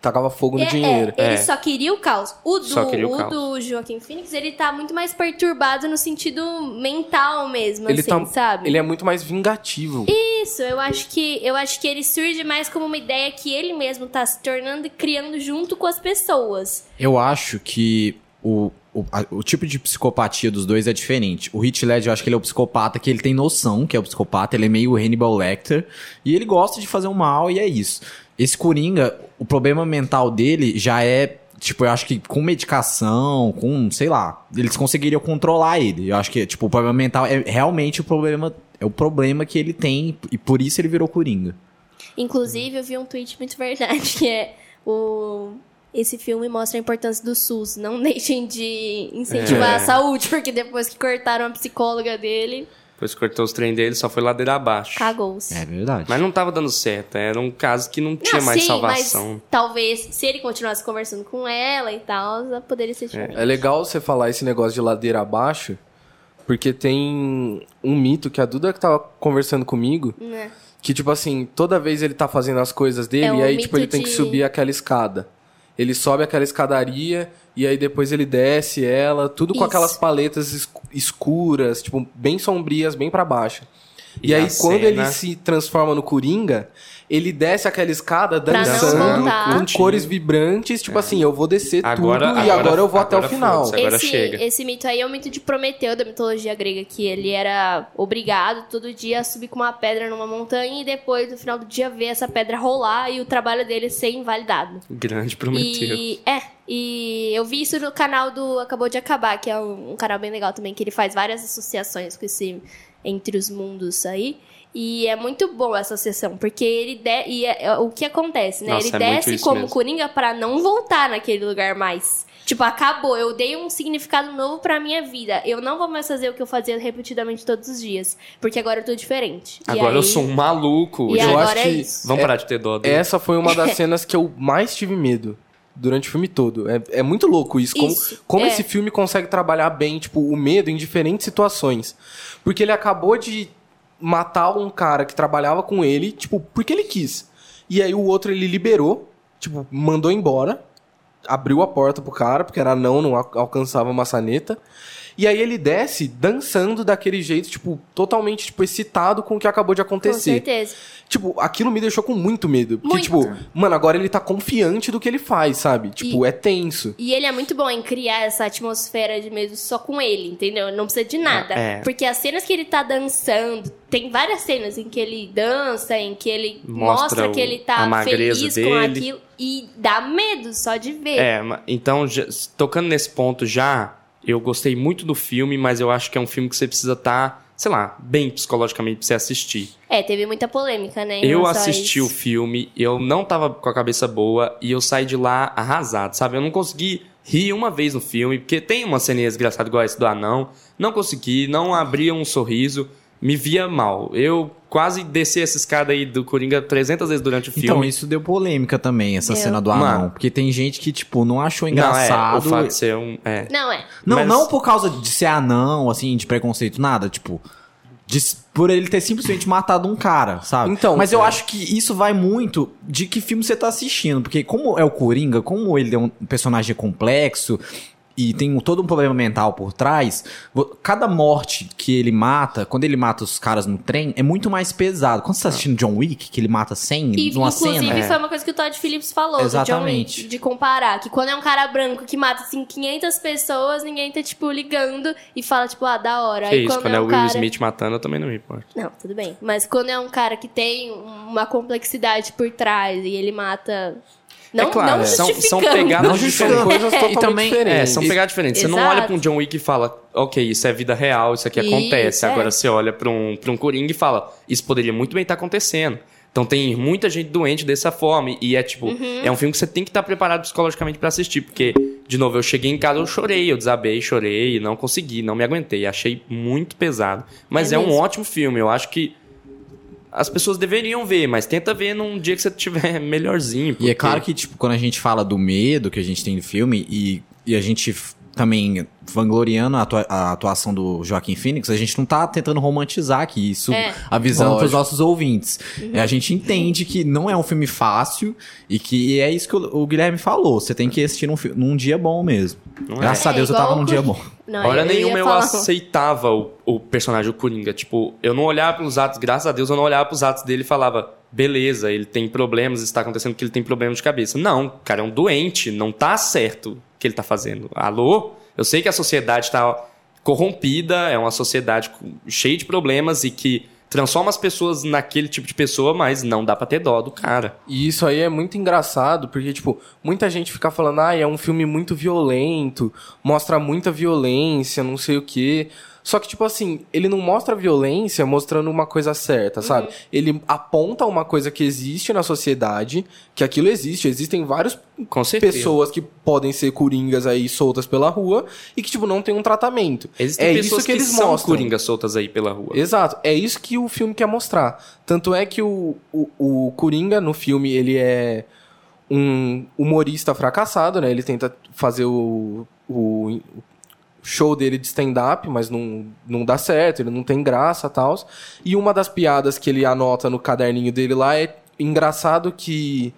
Tacava fogo no É, dinheiro. é, ele É. só queria o caos. O do, Só queria o o caos. do Joaquim Phoenix, ele tá muito mais perturbado no sentido mental mesmo, Ele, assim, tá, sabe? ele é muito mais vingativo. Isso, eu acho que eu acho que ele surge mais como uma ideia que ele mesmo tá se tornando e criando junto com as pessoas. Eu acho que o, o, a- o tipo de psicopatia dos dois é diferente. O Heath Ledger, eu acho que ele é o psicopata que ele tem noção que é o psicopata, ele é meio Hannibal Lecter, e ele gosta de fazer o mal, e é isso. Esse Coringa, o problema mental dele já é, tipo, eu acho que com medicação, com, sei lá, eles conseguiriam controlar ele. Eu acho que, tipo, o problema mental é realmente o problema, é o problema que ele tem, e por isso ele virou Coringa. Inclusive, eu vi um tweet muito verdade, que é o esse filme mostra a importância do SUS. Não deixem de incentivar É. a saúde, porque depois que cortaram a psicóloga dele, Depois cortou os trem dele, só foi ladeira abaixo. cagou-se. É verdade. Mas não tava dando certo. Era um caso que não tinha Não, mais sim, salvação. Mas talvez, se ele continuasse conversando com ela e tal, poderia ser diferente. É legal você falar esse negócio de ladeira abaixo, porque tem um mito que a Duda que tava conversando comigo, Né? que tipo assim, toda vez ele tá fazendo as coisas dele, É um e aí tipo ele tem que de- subir aquela escada. Ele sobe aquela escadaria e aí depois ele desce ela, tudo com Isso. aquelas paletas es- escuras, tipo, bem sombrias, bem pra baixo. E, E aí quando ele cena- se transforma no Coringa, ele desce aquela escada dançando com cores vibrantes, tipo assim, eu vou descer Agora- tudo e agora- agora eu vou até o agora final. Agora esse, chega. esse mito aí é o mito de Prometeu, da mitologia grega, que ele era obrigado todo dia a subir com uma pedra numa montanha e depois, no final do dia, ver essa pedra rolar e o trabalho dele ser invalidado. Grande Prometeu. E é, e eu vi isso no canal do Acabou de Acabar, que é um, um canal bem legal também, que ele faz várias associações com esse Entre os Mundos aí. E é muito bom essa sessão, porque ele de, e é- é o que acontece, né? Nossa, ele é desce como mesmo. Coringa pra não voltar naquele lugar mais. Tipo, acabou, eu dei um significado novo pra minha vida. Eu não vou mais fazer o que eu fazia repetidamente todos os dias, porque agora eu tô diferente. E Agora aí- eu sou um maluco. E. Eu agora acho é que isso. Vamos É- parar de ter dó dele. Essa foi uma das cenas que eu mais tive medo durante o filme todo. É, é muito louco isso. Como, Isso, como é. esse filme consegue trabalhar bem, tipo, o medo em diferentes situações. Porque ele acabou de matar um cara que trabalhava com ele, tipo, porque ele quis. E aí o outro ele liberou, tipo, mandou embora, abriu a porta pro cara, porque era não, não al- alcançava a maçaneta. E aí ele desce dançando daquele jeito, tipo, totalmente tipo, excitado com o que acabou de Com acontecer. certeza. Tipo, aquilo me deixou com muito medo. Porque, Muito. tipo, mano, agora ele tá confiante do que ele faz, sabe? Tipo, é tenso. E ele é muito bom em criar essa atmosfera de medo só com ele, entendeu? Não precisa de nada. É. Porque as cenas que ele tá dançando, tem várias cenas em que ele dança, em que ele Mostra mostra, que ele tá feliz dele. com aquilo. E dá medo só de ver. É, então, já- tocando nesse ponto já, eu gostei muito do filme, mas eu acho que é um filme que você precisa estar, sei lá, bem psicologicamente pra você assistir. É, teve muita polêmica, né? Eu assisti o filme, eu não tava com a cabeça boa e eu saí de lá arrasado, sabe? Eu não consegui rir uma vez no filme, porque tem uma ceninha desgraçada igual esse do anão. Não consegui, não abria um sorriso, me via mal. Eu quase desci essa escada aí do Coringa 300 vezes durante o filme. Então, isso deu polêmica também, essa Deu. cena do anão. Mano. Porque tem gente que, tipo, não achou Não, engraçado. é, o fato de ser um... É. Não, é. Não, Mas- não por causa de ser anão, assim, de preconceito, nada. Tipo, de- por ele ter simplesmente matado um cara, sabe? Então, Mas eu é. acho que isso vai muito de que filme você tá assistindo. Porque como é o Coringa, como ele é um personagem complexo e tem todo um problema mental por trás, cada morte que ele mata, quando ele mata os caras no trem, é muito mais pesado. Quando você tá assistindo John Wick, que ele mata 100 E, numa inclusive, cena... foi uma coisa que o Todd Phillips falou Exatamente. Wick, de comparar. Que quando é um cara branco que mata, assim, 500 pessoas, ninguém tá, tipo, ligando e fala, tipo, ah, da hora. Que Aí isso, quando é um o Will cara... Smith matando, eu também não me importo. Não, tudo bem. Mas quando é um cara que tem uma complexidade por trás e ele mata... Não, é claro, não são, são justificando. pegadas Não diferentes. justificando. Coisas É, e também- diferentes. É, são pegadas diferentes. Você não Exato. olha pra um John Wick e fala, ok, isso é vida real, isso aqui Isso, acontece. é. Agora você olha pra um, pra um Coringa e fala, isso poderia muito bem estar acontecendo. Então tem muita gente doente dessa forma. E é tipo, Uhum. é um filme que você tem que estar preparado psicologicamente pra assistir. Porque, de novo, eu cheguei em casa, eu chorei, eu desabei, chorei, não consegui, não me aguentei. Achei muito pesado. Mas É é, um ótimo filme. Eu acho que as pessoas deveriam ver, mas tenta ver num dia que você tiver melhorzinho. E é porque- claro que, tipo, quando a gente fala do medo que a gente tem no filme e, e a gente também vangloriando a, atua- a atuação do Joaquim Phoenix, a gente não tá tentando romantizar aqui isso, É. avisando Lógico. pros nossos ouvintes. É, a gente entende que não é um filme fácil e que é isso que o, o Guilherme falou. Você tem que assistir num, num dia bom mesmo. Não é? Graças a É, Deus eu igual tava num dia bom. Não, Hora eu nenhuma eu aceitava o, o personagem, o Coringa. Tipo, eu não olhava pros atos, graças a Deus, eu não olhava pros atos dele e falava, beleza, ele tem problemas, está acontecendo que ele tem problemas de cabeça. Não, o cara é um doente, não tá certo que ele tá fazendo. Alô? Eu sei que a sociedade tá corrompida, é uma sociedade cheia de problemas e que transforma as pessoas naquele tipo de pessoa, mas não dá pra ter dó do cara. E isso aí é muito engraçado, porque, tipo, muita gente fica falando, ah, é um filme muito violento, mostra muita violência, não sei o quê. Só que, tipo assim, ele não mostra violência mostrando uma coisa certa, sabe? Ele aponta uma coisa que existe na sociedade, que aquilo existe. Existem várias pessoas que podem ser coringas aí soltas pela rua e que, tipo, não tem um tratamento. Existem é pessoas isso que, eles são mostram. coringas soltas aí pela rua. Exato, é isso que o filme quer mostrar. Tanto é que o, o, o Coringa no filme, ele é um humorista fracassado, né? Ele tenta fazer o, o show dele de stand-up, mas não, não dá certo, ele não tem graça e tal. E uma das piadas que ele anota no caderninho dele lá é engraçado que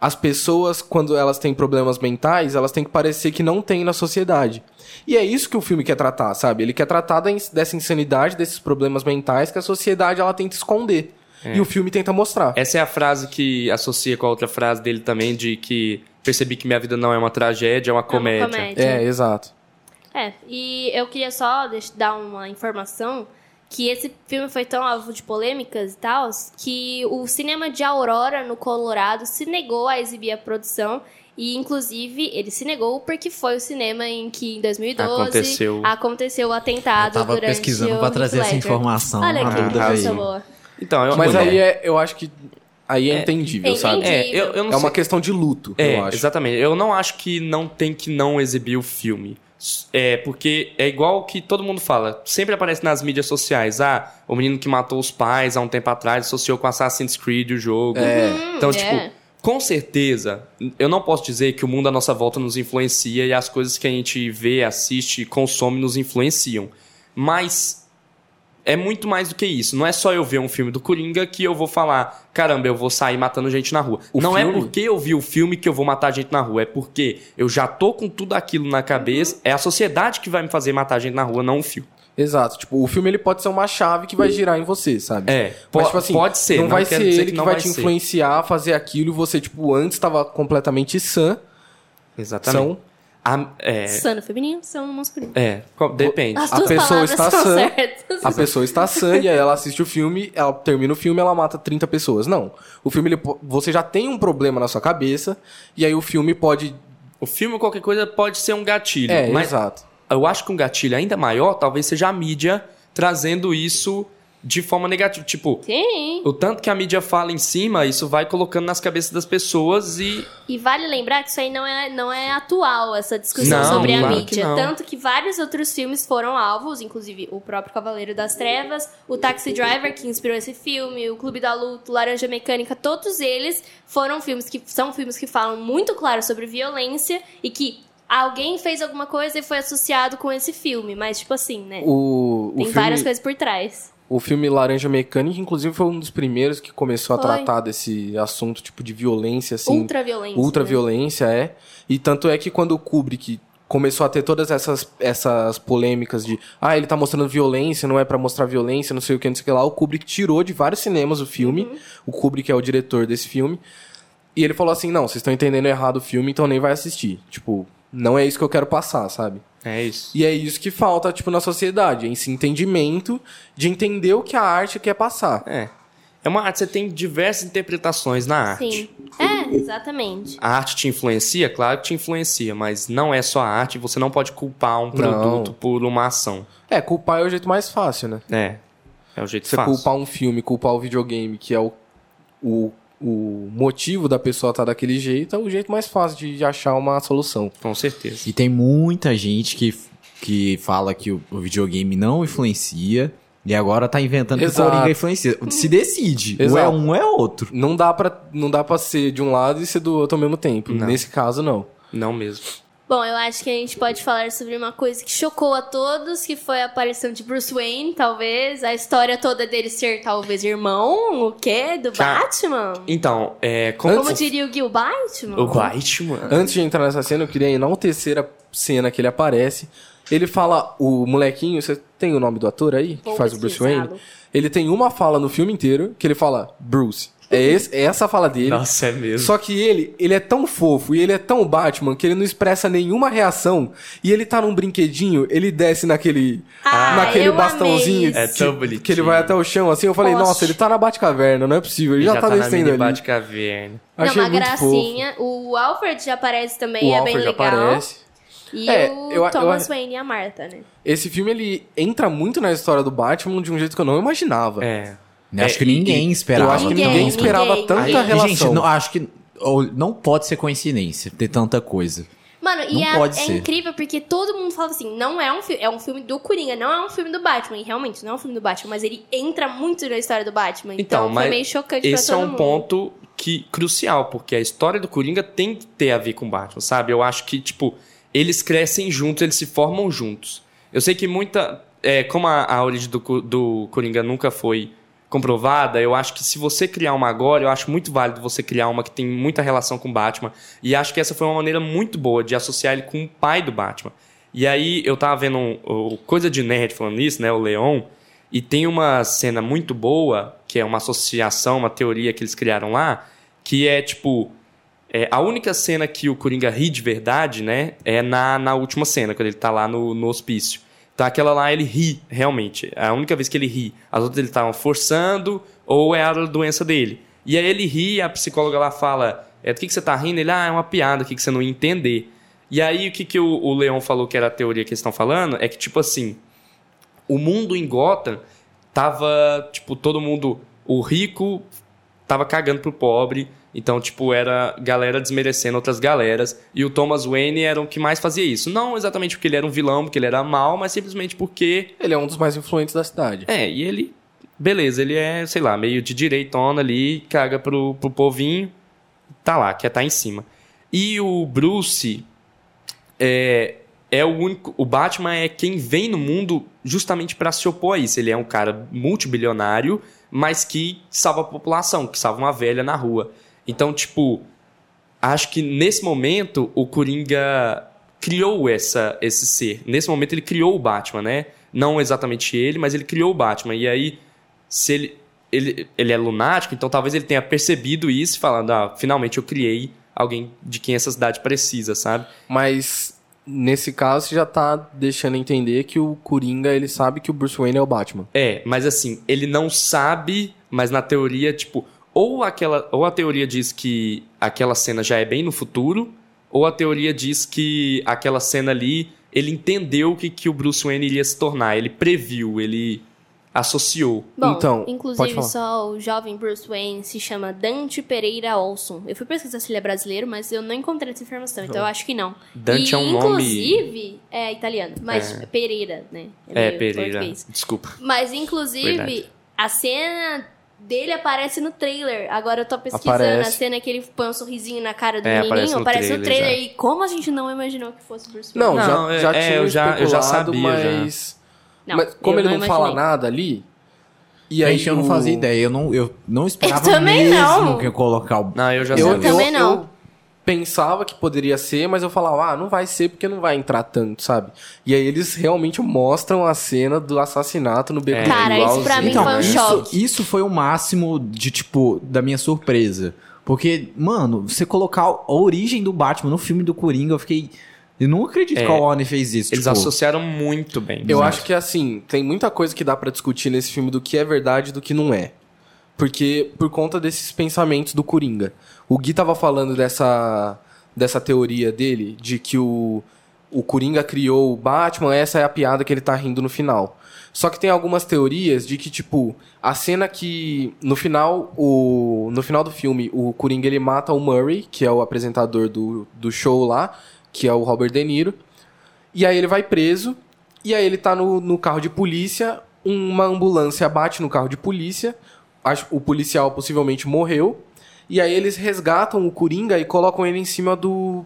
as pessoas, quando elas têm problemas mentais, elas têm que parecer que não tem na sociedade. E é isso que o filme quer tratar, sabe? Ele quer tratar dessa insanidade, desses problemas mentais que a sociedade ela tenta esconder. É. E o filme tenta mostrar. Essa é a frase que associa com a outra frase dele também, de que percebi que minha vida não é uma tragédia, é uma comédia. comédia. É, exato. É, e eu queria só dar uma informação que esse filme foi tão alvo de polêmicas e tal, que o cinema de Aurora, no Colorado, se negou a exibir a produção. E, inclusive, ele se negou porque foi o cinema em que, em 2012, Aconteceu. aconteceu o atentado Eu tava durante pesquisando o pra trazer Heath essa Ledger. informação. Olha Ah, que Duda coisa boa. Então, eu, Mas aí é, eu acho que aí é, entendível, Entendi. sabe? É, eu, eu não É uma sei- questão de luto, É, eu acho. exatamente. Eu não acho que não tem que não exibir o filme. É, porque é igual que todo mundo fala. Sempre aparece nas mídias sociais. Ah, o menino que matou os pais há um tempo atrás associou com Assassin's Creed o jogo. É. Então, Hum, tipo, é. com certeza, eu não posso dizer que o mundo à nossa volta nos influencia e as coisas que a gente vê, assiste, consome nos influenciam. Mas é muito mais do que isso. Não é só eu ver um filme do Coringa que eu vou falar, caramba, eu vou sair matando gente na rua. O não filme- é porque eu vi o filme que eu vou matar gente na rua, é porque eu já tô com tudo aquilo na cabeça. É a sociedade que vai me fazer matar gente na rua, não o filme. Exato. Tipo, o filme ele pode ser uma chave que vai girar em você, sabe? É, Mas, po- tipo assim, pode ser, Não, não vai ser ele que que, não vai vai te influenciar a fazer aquilo e você, tipo, antes estava completamente sã. Exatamente. São. A, é, Sã no feminino, sã no masculino. é, depende. As A pessoa está sã, certas. A pessoa está sã e aí ela assiste o filme, ela termina o filme ela mata 30 pessoas. Não. O filme, ele, você já tem um problema na sua cabeça e aí o filme pode... O filme, qualquer coisa, pode ser um gatilho. É, mas exato. eu acho que um gatilho ainda maior talvez seja a mídia trazendo isso de forma negativa. Tipo, Sim. o tanto que a mídia fala em cima, isso vai colocando nas cabeças das pessoas e. E vale lembrar que isso aí não é, não é atual, essa discussão Não, sobre a claro que mídia. não. Tanto que vários outros filmes foram alvos, inclusive o próprio Cavaleiro das Trevas, o Taxi Driver, que inspirou esse filme, o Clube da Luta, Laranja Mecânica, todos eles foram filmes que são filmes que falam muito claro sobre violência e que alguém fez alguma coisa e foi associado com esse filme. Mas, tipo assim, né? O, o Tem filme, várias coisas por trás. O filme Laranja Mecânica, inclusive, foi um dos primeiros que começou a Foi. tratar desse assunto, tipo, de violência, assim. Ultraviolência, Ultraviolência, é. E tanto é que quando o Kubrick começou a ter todas essas, essas polêmicas de ah, ele tá mostrando violência, não é pra mostrar violência, não sei o que, não sei o que lá, o Kubrick tirou de vários cinemas o filme. Uhum. O Kubrick é o diretor desse filme. E ele falou assim: não, vocês estão entendendo errado o filme, então nem vai assistir. Tipo, não é isso que eu quero passar, sabe? É isso. E é isso que falta, tipo, na sociedade. Esse entendimento de entender o que a arte quer passar. É. É uma arte, você tem diversas interpretações na arte. Sim. É, exatamente. A arte te influencia? Claro que te influencia, mas não é só a arte, você não pode culpar um produto por uma ação. É, culpar é o jeito mais fácil, né? É. É o jeito Você fácil. culpar um filme, culpar o videogame, que é o, o, o motivo da pessoa estar daquele jeito, é o jeito mais fácil de achar uma solução. Com certeza. E tem muita gente que, que fala que o, o videogame não influencia. E agora tá inventando que o Exato. Coringa influencia. Se decide. Ou é Exato. um ou é outro. Não dá pra, não dá pra ser de um lado e ser do outro ao mesmo tempo. Não. Nesse caso, não. Não mesmo. Bom, eu acho que a gente pode falar sobre uma coisa que chocou a todos, que foi a aparição de Bruce Wayne, talvez. A história toda dele ser, talvez, irmão, o quê? Do Batman? Então, é. Como, Como diria o Gil Batman? o Batman? Antes de entrar nessa cena, eu queria enaltecer a cena que ele aparece. Ele fala, o molequinho, você tem o nome do ator aí? Que Vou faz o Bruce. Wayne? Ele tem uma fala no filme inteiro que ele fala, Bruce. É, esse, é essa a fala dele. Nossa, é mesmo. Só que ele, ele é tão fofo e ele é tão Batman que ele não expressa nenhuma reação. E ele tá num brinquedinho, ele desce naquele, Ah, naquele eu bastãozinho amei É que, tão bonitinho. que ele vai até o chão assim. Eu falei, Poxa. nossa, ele tá na Batcaverna, não é possível. Ele, já, tá, na descendo ali. Batcaverna. Não, Achei uma muito gracinha. O Alfred já aparece também, O é bem Alfred legal. aparece. E É, o eu- eu- Thomas Wayne e a Marta, né? Esse filme, ele entra muito na história do Batman de um jeito que eu não imaginava. É. Acho É, que e- ninguém e- esperava. Eu acho que Ninguém, ninguém, esperava ninguém. tanta Aí, relação. Gente, não, acho que ou, não pode ser coincidência ter tanta coisa. Mano, e Não é, pode é ser. incrível porque todo mundo fala assim, não é um filme, é um filme do Coringa, não é um filme do Batman. E realmente, não é um filme do Batman, mas ele entra muito na história do Batman. Então, Então, foi mas meio chocante esse pra é todo um mundo. ponto que crucial, porque a história do Coringa tem que ter a ver com o Batman, sabe? Eu acho que, tipo, eles crescem juntos, eles se formam juntos. Eu sei que muita. É, como a, a origem do, do Coringa nunca foi comprovada, eu acho que se você criar uma agora, eu acho muito válido você criar uma que tem muita relação com Batman. E acho que essa foi uma maneira muito boa de associar ele com o pai do Batman. E aí eu tava vendo um, o coisa de nerd falando isso, né? O Leon. E tem uma cena muito boa, que é uma associação, uma teoria que eles criaram lá, que é tipo. é, a única cena que o Coringa ri de verdade, né? É na, na última cena, quando ele tá lá no, no hospício. Então aquela lá ele ri, realmente. É a única vez que ele ri. As outras ele estavam forçando, ou é a doença dele. E aí ele ri a psicóloga lá fala: é, do que, que você tá rindo? Ele, ah, é uma piada que você não ia entender. E aí o que, que o, o Leon falou que era a teoria que eles estão falando? É que, tipo assim, o mundo em Gotham tava, tipo, todo mundo. O rico tava cagando pro pobre. Então, tipo, era galera desmerecendo outras galeras. E o Thomas Wayne era o que mais fazia isso. Não exatamente porque ele era um vilão, porque ele era mal, mas simplesmente porque. Ele é um dos mais influentes da cidade. É, e ele. Beleza, ele é, sei lá, meio de direitona ali, caga pro, pro povinho. Tá lá, quer tá em cima. E o Bruce é, é o único. O Batman é quem vem no mundo justamente pra se opor a isso. Ele é um cara multibilionário, mas que salva a população, que salva uma velha na rua. Então, tipo, acho que nesse momento o Coringa criou essa, esse ser. Nesse momento ele criou o Batman, né? Não exatamente ele, mas ele criou o Batman. E aí, se ele, ele, ele é lunático, então talvez ele tenha percebido isso e falando, ah, finalmente eu criei alguém de quem essa cidade precisa, sabe? Mas nesse caso você já tá deixando entender que o Coringa ele sabe que o Bruce Wayne é o Batman. É, mas assim, ele não sabe, mas na teoria, tipo, ou aquela, ou a teoria diz que aquela cena já é bem no futuro, ou a teoria diz que aquela cena ali, ele entendeu o que, que o Bruce Wayne iria se tornar, ele previu, ele associou. Bom, Então, pode inclusive falar. só o jovem Bruce Wayne se chama Dante Pereira Olson. Eu fui pesquisar se ele é brasileiro, mas eu não encontrei essa informação, então eu acho que não. Dante e, é um nome- inclusive, é italiano, mas É. Pereira, né? É, meio Pereira, português. desculpa. Mas, inclusive, Verdade. a cena dele aparece no trailer. Agora eu tô pesquisando Aparece. a cena que ele põe um sorrisinho na cara do É, menininho. aparece Aparece no no, trailer, trailer. E como a gente não imaginou que fosse Bruce Wayne? Não, Não, já, é- já é, tinha eu já- eu já especulado, sabia, já. mas... Não, mas como eu ele não, não fala nada ali... E aí Gente, eu não fazia ideia. Eu não, eu não esperava também mesmo não. que eu colocar o... Não, eu já Eu, sabia. eu, também não. eu pensava que poderia ser, mas eu falava, ah, não vai ser porque não vai entrar tanto, sabe? E aí eles realmente mostram a cena do assassinato no beco Cara, isso pra mim Então, foi um isso, choque. isso foi o máximo de, tipo, da minha surpresa. Porque, mano, você colocar a origem do Batman no filme do Coringa, eu fiquei... Eu não acredito É, que a Warner fez isso. Eles tipo, associaram muito bem. Eu acho que assim, tem muita coisa que dá pra discutir nesse filme do que é verdade e do que não é. Porque por conta desses pensamentos do Coringa. O Gui tava falando dessa dessa teoria dele de que o o Coringa criou o Batman, essa é a piada que ele tá rindo no final. Só que tem algumas teorias de que tipo, a cena que no final o no final do filme, o Coringa ele mata o Murray, que é o apresentador do, do show lá, que é o Robert De Niro. E aí ele vai preso. E aí ele tá no, no carro de polícia. uma ambulância bate no carro de polícia, o policial possivelmente morreu, e aí eles resgatam o Coringa e colocam ele em cima do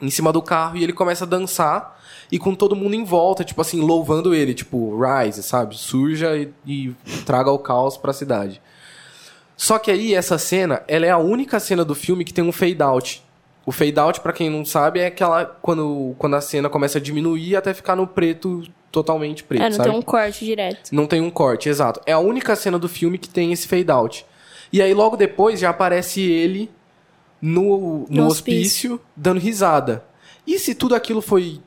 em cima do carro e ele começa a dançar e com todo mundo em volta, tipo assim, louvando ele, tipo, rise, sabe? Surja e, e traga o caos pra cidade. Só que aí essa cena, ela é a única cena do filme que tem um fade out. O fade out, pra quem não sabe, é aquela quando, quando a cena começa a diminuir até ficar no preto, totalmente preto, É, não sabe? tem um corte direto. Não tem um corte, exato. É a única cena do filme que tem esse fade out. E aí logo depois já aparece ele no, no, No hospício. hospício. dando risada. E se tudo aquilo foi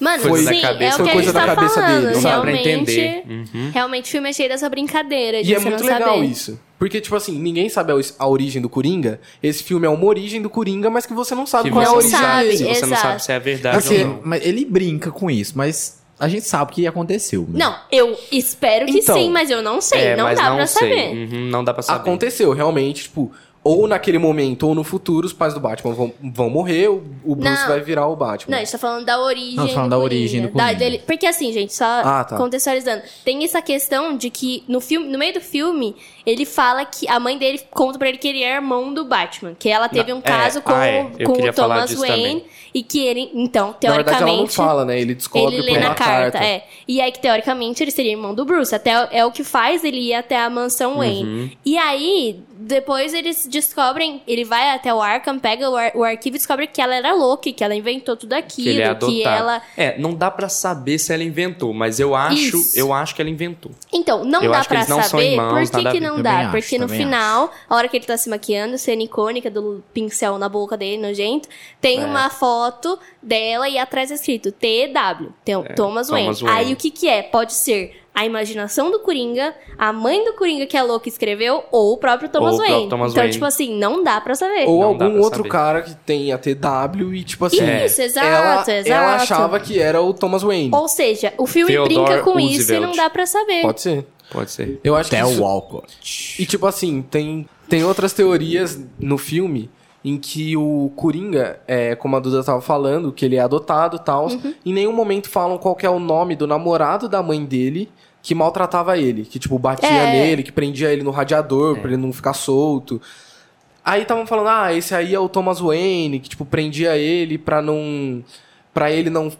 Mano, Foi sim, cabeça- é o foi que coisa a gente da tá cabeça falando. dele, Não dá pra realmente, entender. Uhum. realmente o filme é cheio dessa brincadeira de E é muito não legal saber. isso. Porque, tipo assim, ninguém sabe a, origem do Coringa. Esse filme é uma origem do Coringa, mas que você não sabe Que qual é a origem sabe, dele. Você não sabe se é verdade Porque, ou não. mas ele brinca com isso, mas a gente sabe que aconteceu. né? Não, eu espero que Então, sim, mas eu não sei. É, não mas dá não pra sei. saber. Uhum, não dá pra saber. Aconteceu, realmente, tipo, ou naquele momento ou no futuro, os pais do Batman vão, vão morrer, o, o Bruce Não. vai virar o Batman. Não, a gente tá falando da origem Não, tô falando do da origem do Coringa. dele- porque assim, gente, só Ah, tá. contextualizando. Tem essa questão de que no filme, no meio do filme, ele fala que a mãe dele conta pra ele que ele é irmão do Batman, que ela teve Não, um caso é, com, ah, é, com o Thomas Wayne também. e que ele, então, Na verdade, teoricamente, ela não fala, né? Ele descobre ele lê na uma carta, é. E aí que teoricamente ele seria irmão do Bruce, até é o que faz ele ir até a mansão Uhum. Wayne. E aí, depois eles descobrem, ele vai até o Arkham, pega o, ar- o arquivo e descobre que ela era louca, que ela inventou tudo aquilo, Que ele é que ela É, não dá pra saber se ela inventou, mas eu acho, Isso. eu acho que ela inventou. Então, não Eu dá acho que pra eles não são saber irmãos, por que, que ver. Não dá. acho, porque no final, a hora que ele tá se maquiando, cena icônica do pincel na boca dele, nojento, tem É. uma foto dela e atrás é escrito TW, tem o Thomas, Wayne. É, Thomas Wayne. Aí o que que é? Pode ser a imaginação do Coringa, a mãe do Coringa que é louca escreveu, ou o próprio Thomas Ou o próprio Wayne. Thomas então, Wayne. tipo assim, não dá pra saber. Ou Não algum outro saber. cara que tenha TW e, tipo assim. Isso, exato, ela, exato. ela achava que era o Thomas Wayne. Ou seja, o filme Theodore brinca com isso e Roosevelt. não dá pra saber. Pode ser. Pode ser. Eu acho que. Até isso- o Walcott. E tipo assim, tem, tem outras teorias no filme em que o Coringa, é, como a Duda tava falando, que ele é adotado e tal, Uhum. em nenhum momento falam qual que é o nome do namorado da mãe dele que maltratava ele, que tipo batia É. nele, que prendia ele no radiador pra ele não ficar solto. Aí estavam falando, ah, esse aí é o Thomas Wayne, que tipo prendia ele pra não para ele não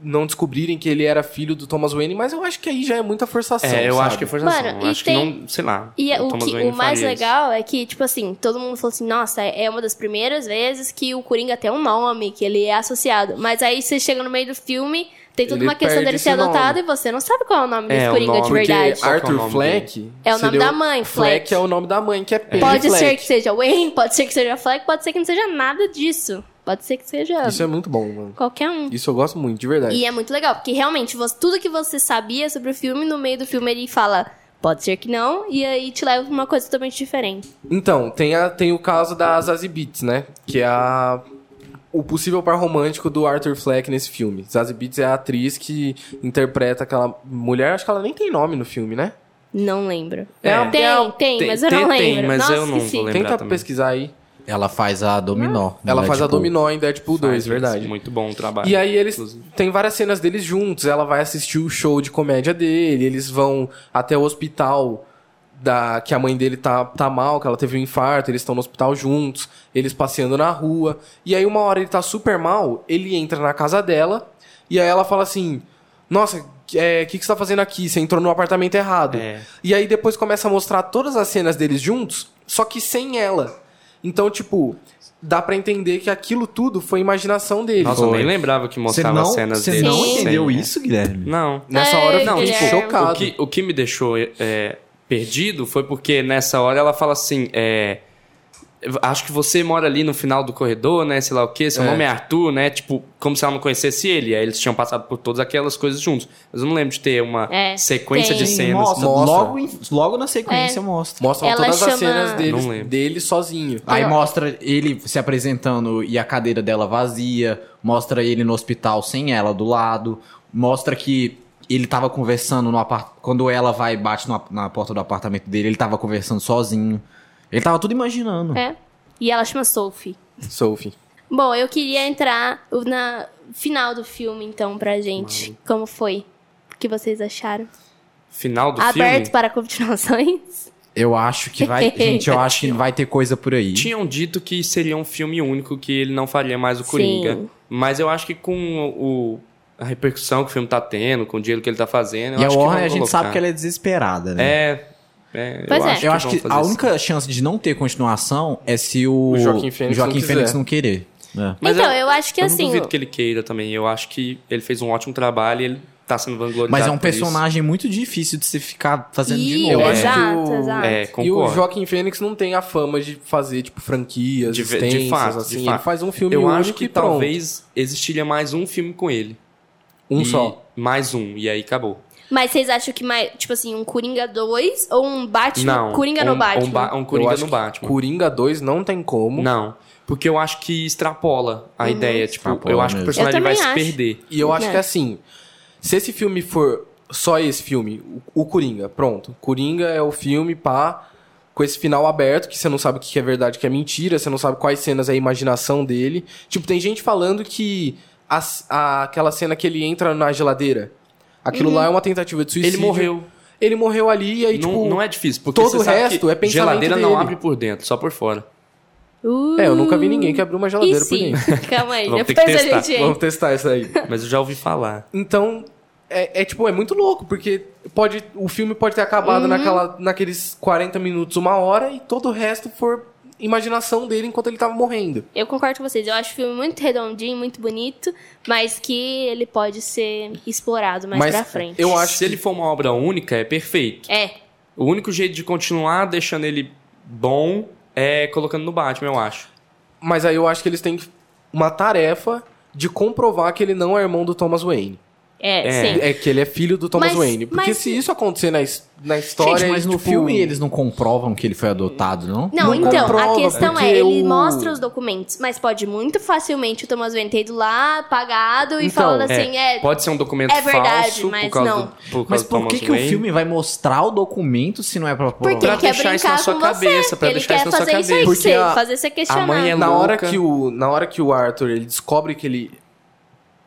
não descobrirem que ele era filho do Thomas Wayne, mas eu acho que aí já é muita forçação, É, eu sabe? acho que é forçação. Mano, Eu e acho tem- que não, sei lá. E é o, Thomas que, o mais faria isso. legal é que, tipo assim, todo mundo falou assim, nossa, é uma das primeiras vezes que o Coringa tem um nome, que ele é associado. Mas aí você chega no meio do filme, tem toda Ele uma questão dele ser adotado nome. e você não sabe qual é o nome desse É, o Coringa de nome, Porque verdade. É o Arthur nome Fleck É o nome da mãe, Fleck Fleck. é o nome da mãe, que é Penny Pode Fleck. ser que seja Wayne, pode ser que seja Fleck, pode ser que não seja nada disso. Pode ser que seja Isso é muito bom, mano. qualquer um. Isso eu gosto muito, de verdade. E é muito legal, porque realmente, você- tudo que você sabia sobre o filme, no meio do filme ele fala, pode ser que não, e aí te leva pra uma coisa totalmente diferente. Então, tem, a, tem o caso da Zazie Beetz, né? Que é a, o possível par romântico do Arthur Fleck nesse filme. Zazie Beetz é a atriz que interpreta aquela mulher, acho que ela nem tem nome no filme, né? Não lembro. É, tem, tem, tem- mas eu tem, não tem, lembro. mas Nossa, eu não vou lembrar Tenta também. pesquisar aí. Ela faz a Dominó. no Ela faz a Deadpool. Dominó em Deadpool 2, Faz, verdade. Muito bom o trabalho. E aí eles inclusive. tem várias cenas deles juntos. Ela vai assistir o show de comédia dele, eles vão até o hospital da que a mãe dele tá, tá mal, que ela teve um infarto, eles estão no hospital juntos, eles passeando na rua. E aí uma hora ele tá super mal, ele entra na casa dela e aí ela fala assim: "Nossa, é, o que, que você tá fazendo aqui? Você entrou no apartamento errado". É. E aí depois começa a mostrar todas as cenas deles juntos, só que sem ela. Então, tipo, dá pra entender que aquilo tudo foi imaginação dele. Nossa, eu nem lembrava que Você mostrava não, as cenas você dele. não Sim. entendeu isso, Guilherme? Não. Nessa É, hora eu fiquei chocado. O que, o que me deixou é, perdido foi porque nessa hora ela fala assim: é, Acho que você mora ali no final do corredor, né? Sei lá o quê, seu É. nome é Arthur, né? Tipo, como se ela não conhecesse ele. Aí eles tinham passado por todas aquelas coisas juntos. Mas eu não lembro de ter uma É, sequência tem. de Sim, cenas. mostra. Mostra. Logo, logo na sequência É. mostra. Mostram Ela todas as chama- cenas deles, Não lembro. dele sozinho. Aí mostra ele se apresentando e a cadeira dela vazia. Mostra ele no hospital sem ela do lado. Mostra que ele tava conversando no apart... Quando ela vai e bate no- na porta do apartamento dele, ele tava conversando sozinho. Ele tava tudo imaginando. É. E ela chama Sophie. Sophie. Bom, eu queria entrar na final do filme, então, pra gente. Como foi? O que vocês acharam? final do Aberto filme. para continuações. Eu acho que vai. gente, eu acho que vai ter coisa por aí. Tinham dito que seria um filme único, que ele não faria mais o Coringa. Sim. Mas eu acho que com o, a repercussão que o filme tá tendo, com o dinheiro que ele tá fazendo. eu E a Warner a gente sabe que ela é desesperada, né? É. é Pois eu é. acho Eu acho que a isso. única chance de não ter continuação é se o, O Joaquin Phoenix Joaquin não quiser. não querer. É. Mas então, eu, acho que eu assim. não duvido que ele queira também. Eu acho que ele fez um ótimo trabalho e ele tá sendo vangloriado. Mas é um por isso. personagem muito difícil de se ficar fazendo de novo. Eu acho exato, que o- exato. É, E o. Joaquim Fênix não tem a fama de fazer, tipo, franquias De, de fato, assim. de fato. Ele faz um filme Eu único acho que e talvez existiria mais um filme com ele. Um E- só. Mais um, e aí acabou. Mas vocês acham que mais, tipo assim, um Coringa 2 ou um Batman? Não. Coringa um, no Batman. Um, ba- um Coringa acho no Batman. Coringa 2 não tem como. Não. Porque eu acho que extrapola a ideia. Tipo, Extrapola eu acho que o mesmo. personagem vai também se acho. perder. E eu acho É. que assim, se esse filme for só esse filme, o, o Coringa, pronto. Coringa é o filme pá, com esse final aberto, que você não sabe o que é verdade, o que é mentira, você não sabe quais cenas é a imaginação dele. Tipo, tem gente falando que a, a- aquela cena que ele entra na geladeira, aquilo lá é uma tentativa de suicídio. Ele morreu. Ele morreu ali e aí, não, tipo... não é difícil, porque todo o resto é pensamento geladeira não dele. abre por dentro, só por fora. Uh, É, eu nunca vi ninguém que abriu uma geladeira por dentro. Calma aí, Vamos depois a testar. gente... Vamos testar isso aí. Mas eu já ouvi falar. Então, é, é, tipo, é muito louco, porque pode, o filme pode ter acabado Uhum. naquela, naqueles 40 minutos, uma hora, e todo o resto for imaginação dele enquanto ele tava morrendo. Eu concordo com vocês. Eu acho o filme muito redondinho, muito bonito, mas que ele pode ser explorado mais Mas pra frente. eu acho Se ele for uma obra única, é perfeito. É, O único jeito de continuar deixando ele bom é colocando no Batman, eu acho. Mas aí eu acho que eles têm uma tarefa de comprovar que ele não é irmão do Thomas Wayne. É, É. sim. É que ele é filho do Thomas Mas- Wayne. Porque mas- se isso acontecer na, na história. Gente, mas no tipo, filme eles não comprovam que ele foi adotado, não? Não, Não então, a comprova, questão porque é, ele o- mostra os documentos, mas pode muito facilmente o Thomas Wayne ter ido lá, pagado e Então, falando assim, é, Pode ser um documento é verdade, falso mas por causa não. do, por Mas por que, que o filme vai mostrar o documento se não é pra provar? porque Pra ele quer deixar isso brincar na sua com cabeça, você. pra ele deixar quer isso na sua fazer isso aí cabeça. você, a- fazer você questionar. a mãe é na hora que o na hora que o Arthur ele descobre que ele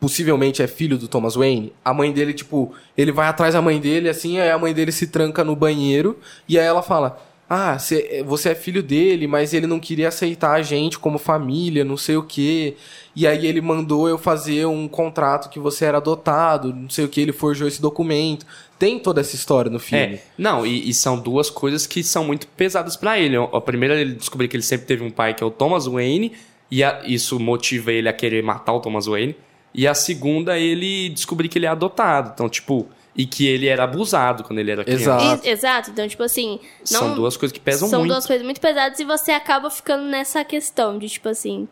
possivelmente é filho do Thomas Wayne, a mãe dele tipo, ele vai atrás da mãe dele assim, aí a mãe dele se tranca no banheiro e aí ela fala: "Ah, cê- você é filho dele, mas ele não queria aceitar a gente como família, não sei o quê. E aí ele mandou eu fazer um contrato que você era adotado, não sei o que, ele forjou esse documento. Tem toda essa história no filme. É, não, e, e são duas coisas que são muito pesadas pra ele. A primeira, ele descobriu que ele sempre teve um pai que é o Thomas Wayne, e a- isso motiva ele a querer matar o Thomas Wayne. E a segunda, ele descobrir que ele é adotado. Então, tipo, e que ele era abusado quando ele era criança. Exato. E- Exato, então, tipo assim. Não, São duas coisas que pesam São muito. duas coisas muito pesadas e você acaba ficando nessa questão de, tipo assim.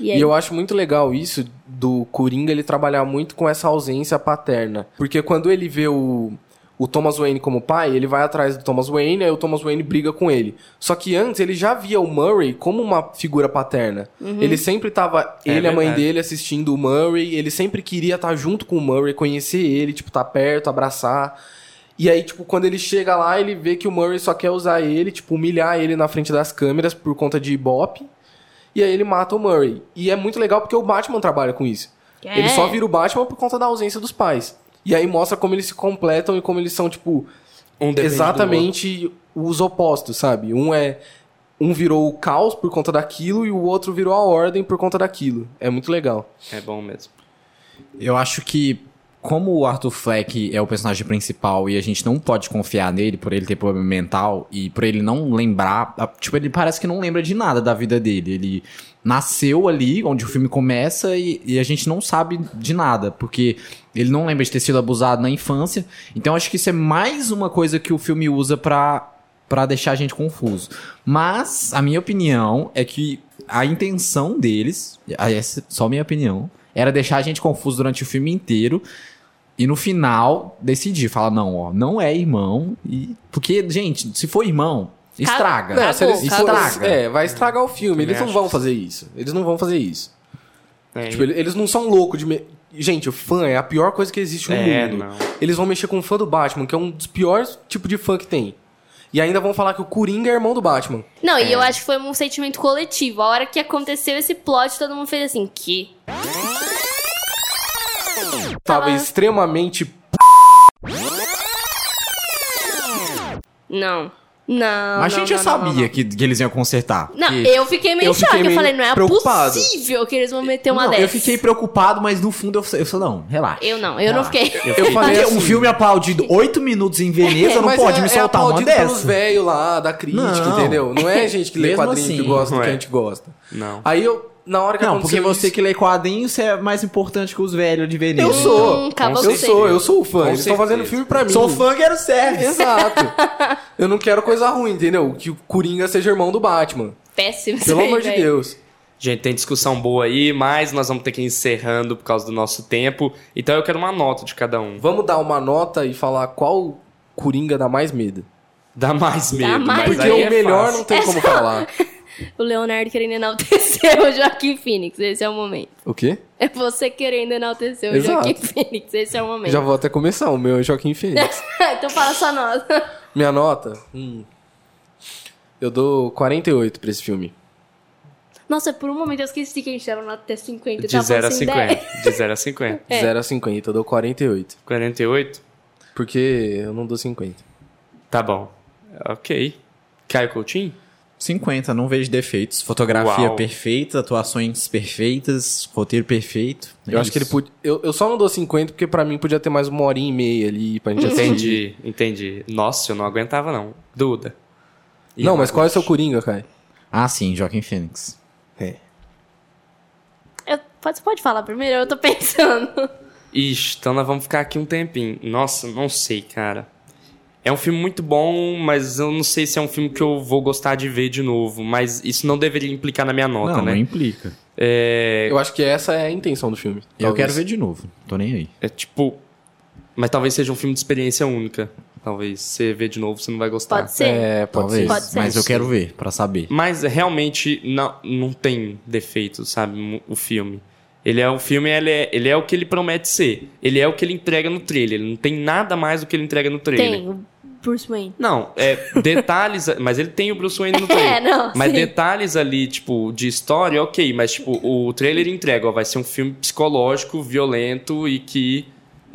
E aí? E eu acho muito legal isso do Coringa ele trabalhar muito com essa ausência paterna. Porque quando ele vê o, o Thomas Wayne como pai, ele vai atrás do Thomas Wayne, aí o Thomas Wayne briga com ele. Só que antes ele já via o Murray como uma figura paterna. Ele sempre tava, É ele e a mãe dele assistindo o Murray, ele sempre queria estar junto com o Murray, conhecer ele, tipo, estar perto, abraçar. E aí, tipo, quando ele chega lá, ele vê que o Murray só quer usar ele, tipo, humilhar ele na frente das câmeras por conta de Ibope. E aí ele mata o Murray. E é muito legal porque o Batman trabalha com isso. É. Ele só vira o Batman por conta da ausência dos pais. E aí mostra como eles se completam e como eles são, tipo, Um exatamente os opostos, sabe? Um é. Um virou o caos por conta daquilo e o outro virou a ordem por conta daquilo. É muito legal. É bom mesmo. Eu acho que, como o Arthur Fleck é o personagem principal e a gente não pode confiar nele por ele ter problema mental e por ele não lembrar. Tipo, ele parece que não lembra de nada da vida dele. Ele nasceu ali, onde o filme começa, e, e a gente não sabe de nada, porque ele não lembra de ter sido abusado na infância. Então, acho que isso é mais uma coisa que o filme usa pra. Pra deixar a gente confuso. Mas, a minha opinião é que a intenção deles, essa é só minha opinião, era deixar a gente confuso durante o filme inteiro e no final decidir, falar, não, ó, não é irmão. E... Porque, gente, se for irmão, estraga. Acabou, se eles acabou. for- é, vai estragar o filme. Eles não vão fazer isso. Eles não vão fazer isso. É, Tipo, ele- eles não são loucos de. me- Gente, o fã é a pior coisa que existe no É, mundo. não. Eles vão mexer com o fã do Batman, que é um dos piores tipos de fã que tem. E ainda vão falar que o Coringa é irmão do Batman. Não, É. e eu acho que foi um sentimento coletivo. A hora que aconteceu esse plot, todo mundo fez assim, que? Tava Tava- extremamente. Não. Não. Mas a não, gente já não, não, sabia não. Que, que eles iam consertar. Não, que- eu fiquei meio eu choque. Eu falei, não é preocupado. possível que eles vão meter uma Não, dessa. eu fiquei preocupado, mas no fundo eu, eu falei, não, relaxa. Eu não, eu não fiquei. Eu falei Porque assim, um filme aplaudido oito minutos em Veneza não mas pode é, me é soltar uma aplaudido pelos dessa. velhos lá, da crítica, Não. entendeu? Não é gente que lê quadrinho que assim, gosta do não que a é. gente gosta. Não. Aí eu, na hora que Não, porque você que lê quadrinhos, você é mais importante que os velhos de Veneza. Eu sou. Hum, eu sou, eu sou o fã. Com Eles estão fazendo filme pra mim. Sou fã, quero service. Exato. eu não quero coisa ruim, entendeu? Que o Coringa seja irmão do Batman. Péssimo. Pelo aí, amor de. Deus. Gente, tem discussão boa aí, mas nós vamos ter que ir encerrando por causa do nosso tempo. Então eu quero uma nota de cada um. Vamos dar uma nota e falar qual Coringa dá mais medo. Dá mais medo, mais mas Porque aí o é melhor fácil. não tem como falar. O Leonardo querendo enaltecer o Joaquim Phoenix. Esse é o momento. O quê? É você querendo enaltecer o Exato. Joaquim Phoenix. Esse é o momento. Já vou até começar. O meu é Joaquim Fênix. então fala sua nota. Minha nota? Hum. Eu dou 48 pra esse filme. Nossa, por um momento eu esqueci que a gente era nota até 50. De tava 0 a assim, 50. 10. De 0 a 50. É. 0 a 50, eu dou 48. 48? Porque eu não dou 50. Tá bom. Ok. Caio Coutinho? 50, não vejo defeitos. Fotografia Uau. perfeita, atuações perfeitas, roteiro perfeito. É Eu acho que ele isso. podia. Eu, eu só não dou 50 porque pra mim podia ter mais uma horinha e meia ali pra gente assistir. Entendi, entendi. Nossa, eu não aguentava não. Duda. Ih, Não, mas qual é o seu. Coringa, Kai? Ah, sim, Joaquim Fênix. É. Eu- pode, você pode falar primeiro? Eu tô pensando. Ixi, então nós vamos ficar aqui um tempinho. Nossa, não sei, cara. É um filme muito bom, mas eu não sei se é um filme que eu vou gostar de ver de novo. Mas isso não deveria implicar na minha nota, não, né? não implica. É, Eu acho que essa é a intenção do filme. Eu talvez. quero ver de novo. Tô nem aí. é tipo. Mas talvez seja um filme de experiência única. Talvez você ver de novo, você não vai gostar. Pode ser? É, pode Talvez. Pode ser. Mas eu quero ver, pra saber. Mas realmente não, não tem defeito, sabe? O filme. Ele é o filme, ele é, ele é o que ele promete ser. Ele é o que ele entrega no trailer. Ele não tem nada mais do que ele entrega no trailer. Tem, Bruce Wayne. Não, é detalhes, mas ele tem o Bruce Wayne no trailer. É, não, mas sim. detalhes ali, tipo, de história, ok, mas tipo, o trailer entrega, ó, vai ser um filme psicológico, violento e que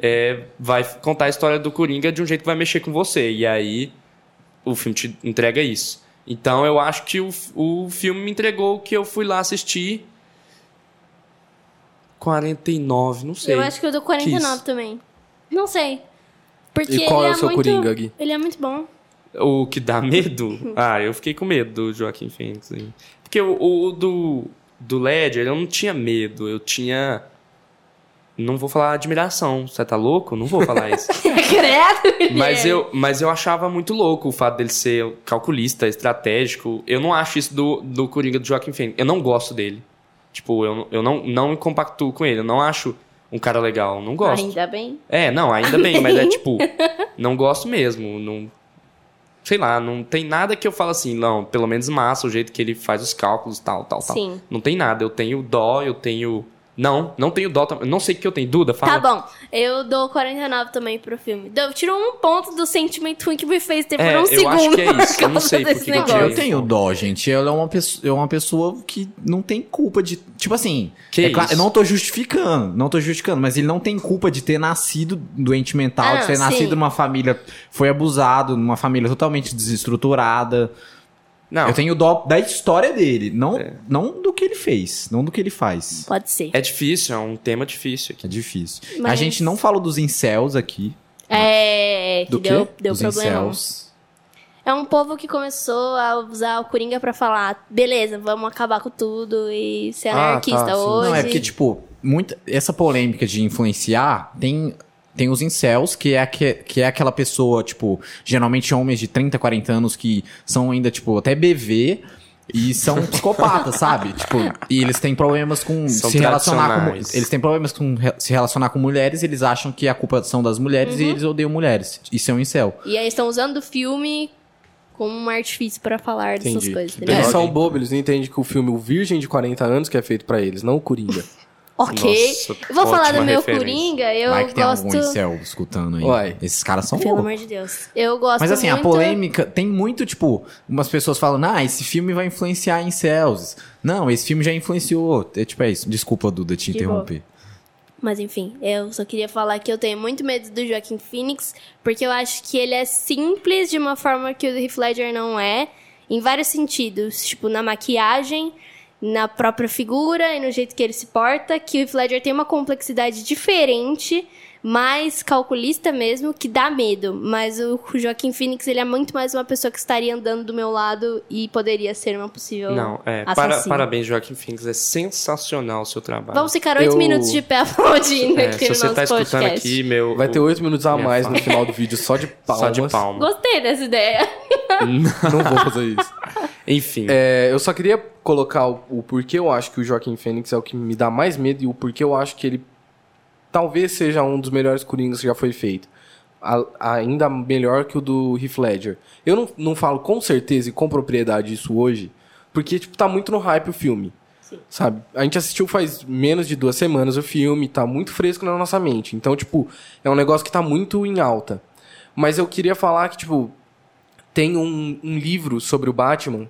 é, vai contar a história do Coringa de um jeito que vai mexer com você. E aí o filme te entrega isso. Então eu acho que o, o filme me entregou o que eu fui lá assistir. 49, não sei. Eu acho que eu dou 49 Quis. também. Não sei. Porque E qual ele é o seu muito, Coringa, Gui? Ele é muito bom. O que dá medo? ah, eu fiquei com medo do Joaquim Phoenix. aí. Porque o, o do, do Ledger, eu não tinha medo, eu tinha... Não vou falar admiração, você tá louco? Não vou falar isso. Credo, mas, eu, mas eu achava muito louco o fato dele ser calculista, estratégico. Eu não acho isso do, do Coringa do Joaquim Phoenix. Eu não gosto dele. Tipo, eu, eu não, não me compactuo com ele. Eu não acho um cara legal. Não gosto. Ainda bem. É, não, ainda bem, mas é tipo, não gosto mesmo, não sei lá, não tem nada que eu falo assim, não, pelo menos massa o jeito que ele faz os cálculos, tal, tal, tal. Sim. Não tem nada, eu tenho dó, eu tenho não, não tenho dó, não sei o que eu tenho, Duda, fala. Tá bom. Eu dou 49 também pro filme. Deu- Tirou um ponto do sentimento ruim que me fez ter É, por um eu segundo. acho que é isso, eu não sei por que eu. Eu tenho dó, gente. Ela é uma pessoa, é uma pessoa que não tem culpa de. Tipo assim. Que é claro, isso? eu não tô justificando, não tô justificando, mas ele não tem culpa de ter nascido doente mental, Ah, de ter sim. nascido numa família. Foi abusado, numa família totalmente desestruturada. Não, Eu tenho dó da história dele, não, não do que ele fez, não do que ele faz. Pode ser. é difícil, é um tema difícil aqui. É difícil. A Mas- gente não falou dos incels aqui. É, que Do quê? deu, deu dos problema. incels. É um povo que começou a usar o Coringa pra falar, beleza, vamos acabar com tudo e ser Ah, tá, anarquista sim. hoje. Não, é porque, tipo, muita, essa polêmica de influenciar tem, tem os incels, que é, que, que é aquela pessoa, tipo, geralmente homens de 30, 40 anos que são ainda, tipo, até BV e são psicopatas, sabe? Tipo, e eles têm problemas com São se relacionar com. Eles têm problemas com re- se relacionar com mulheres, eles acham que a culpa são das mulheres e eles odeiam mulheres. Isso é um incel. E aí estão usando o filme como um artifício pra falar dessas Entendi. coisas, entendeu? Eles são bobos, eles não entendem que o filme O Virgem de 40 anos que é feito pra eles, não o Coringa. Ok. Nossa, vou falar do meu referência. Coringa, eu Vai que tem gosto. algum incel escutando aí. Uai. Esses caras são Pelo loucos. amor de Deus. Eu gosto Mas assim, a muito... polêmica tem muito, tipo, umas pessoas falam, ah, esse filme vai influenciar em céus. Não, esse filme já influenciou. É tipo, é isso. Desculpa, Duda, te Que interromper. Mas enfim, eu só queria falar que eu tenho muito medo do Joaquim Phoenix, porque eu acho que ele é simples de uma forma que o Heath Ledger não é, em vários sentidos, tipo na maquiagem, na própria figura e no jeito que ele se porta, que o Heath Ledger tem uma complexidade diferente, mais calculista mesmo, que dá medo. Mas o Joaquim Phoenix, ele é muito mais uma pessoa que estaria andando do meu lado e poderia ser uma possível Não, é. Para, parabéns, Joaquim Phoenix. É sensacional o seu trabalho. Vamos ficar oito Eu- minutos de pé aplaudindo É, aqui se no você nosso tá escutando podcast. aqui, meu. Vai ter oito minutos a mais fala. no final do vídeo, só de palmas. Só de palma. Gostei dessa ideia. Não vou fazer isso. Enfim. É, eu só queria colocar o, o porquê eu acho que o Joaquim Fênix é o que me dá mais medo e o porquê eu acho que ele talvez seja um dos melhores Coringas que já foi feito. A- ainda melhor que o do Heath Ledger. Eu não, não falo com certeza e com propriedade isso hoje, porque tipo, tá muito no hype o filme. Sabe? A gente assistiu faz menos de duas semanas o filme, tá muito fresco na nossa mente. Então, tipo, é um negócio que tá muito em alta. Mas eu queria falar que, tipo, tem um, um livro sobre o Batman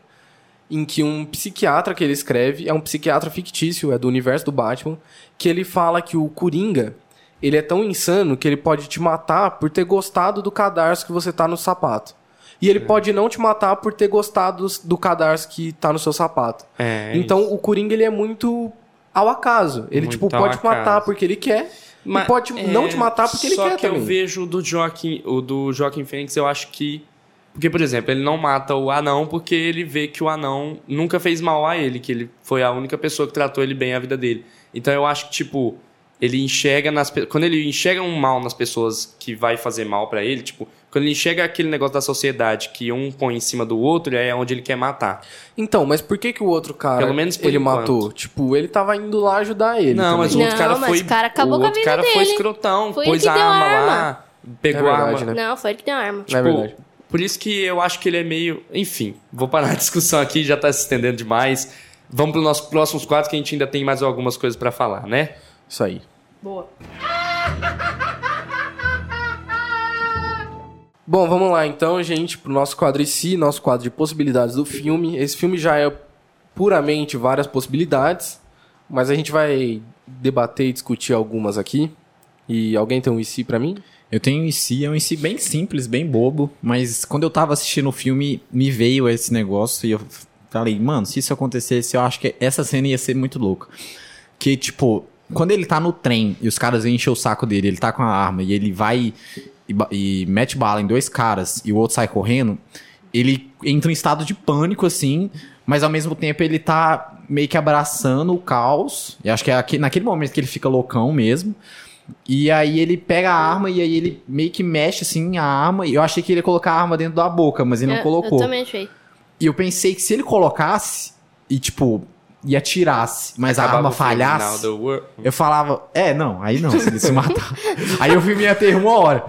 em que um psiquiatra que ele escreve, é um psiquiatra fictício, é do universo do Batman, que ele fala que o Coringa, ele é tão insano que ele pode te matar por ter gostado do cadarço que você tá no sapato. E ele pode não te matar por ter gostado do cadarço que tá no seu sapato. É, então o Coringa ele é muito ao acaso. Ele Muito tipo pode te matar porque ele quer Mas, e pode é, não te matar porque ele só quer que também. eu vejo do Joaquim, o do Joaquim Fênix, eu acho que porque por exemplo, ele não mata o anão porque ele vê que o anão nunca fez mal a ele, que ele foi a única pessoa que tratou ele bem a vida dele. Então eu acho que tipo ele enxerga nas quando ele enxerga um mal nas pessoas que vai fazer mal pra ele, tipo, quando ele enxerga aquele negócio da sociedade que um põe em cima do outro, é onde ele quer matar. Então, mas por que que o outro cara Pelo menos por ele enquanto. matou? Tipo, ele tava indo lá ajudar ele. Não, também. mas o outro Não, cara mas foi o cara acabou o com a outro vida cara foi dele. escrotão, Foi pôs a a arma, arma. lá, pegou É a verdade, arma. né? Não, foi ele que deu a arma. É Tipo, verdade. Por isso que eu acho que ele é meio. Enfim, vou parar a discussão aqui, já tá se estendendo demais. Vamos para os nossos próximos quadros que a gente ainda tem mais algumas coisas pra falar, né? Isso aí. Boa. Bom, vamos lá então, gente, pro nosso quadro em si, nosso quadro de possibilidades do filme. Esse filme já é puramente várias possibilidades, mas a gente vai debater e discutir algumas aqui. E alguém tem um IC pra mim? Eu tenho um IC, é um IC bem simples, bem bobo, mas quando eu tava assistindo o filme, me veio esse negócio e eu falei, mano, se isso acontecesse, eu acho que essa cena ia ser muito louca. Que, tipo, quando ele tá no trem e os caras vêm encher o saco dele, ele tá com a arma e ele vai e, e mete bala em dois caras e o outro sai correndo, ele entra em estado de pânico, assim, mas ao mesmo tempo ele tá meio que abraçando o caos. E acho que é aqui- naquele momento que ele fica loucão mesmo. E aí ele pega a arma e aí ele meio que mexe assim a arma. E eu achei que ele ia colocar a arma dentro da boca, mas ele não eu, colocou. Eu também achei. E eu pensei que se ele colocasse e tipo e atirasse, mas a Acabava arma o filme falhasse, eu falava, é, não, aí não, se ele se matar. aí o filme ia ter uma hora.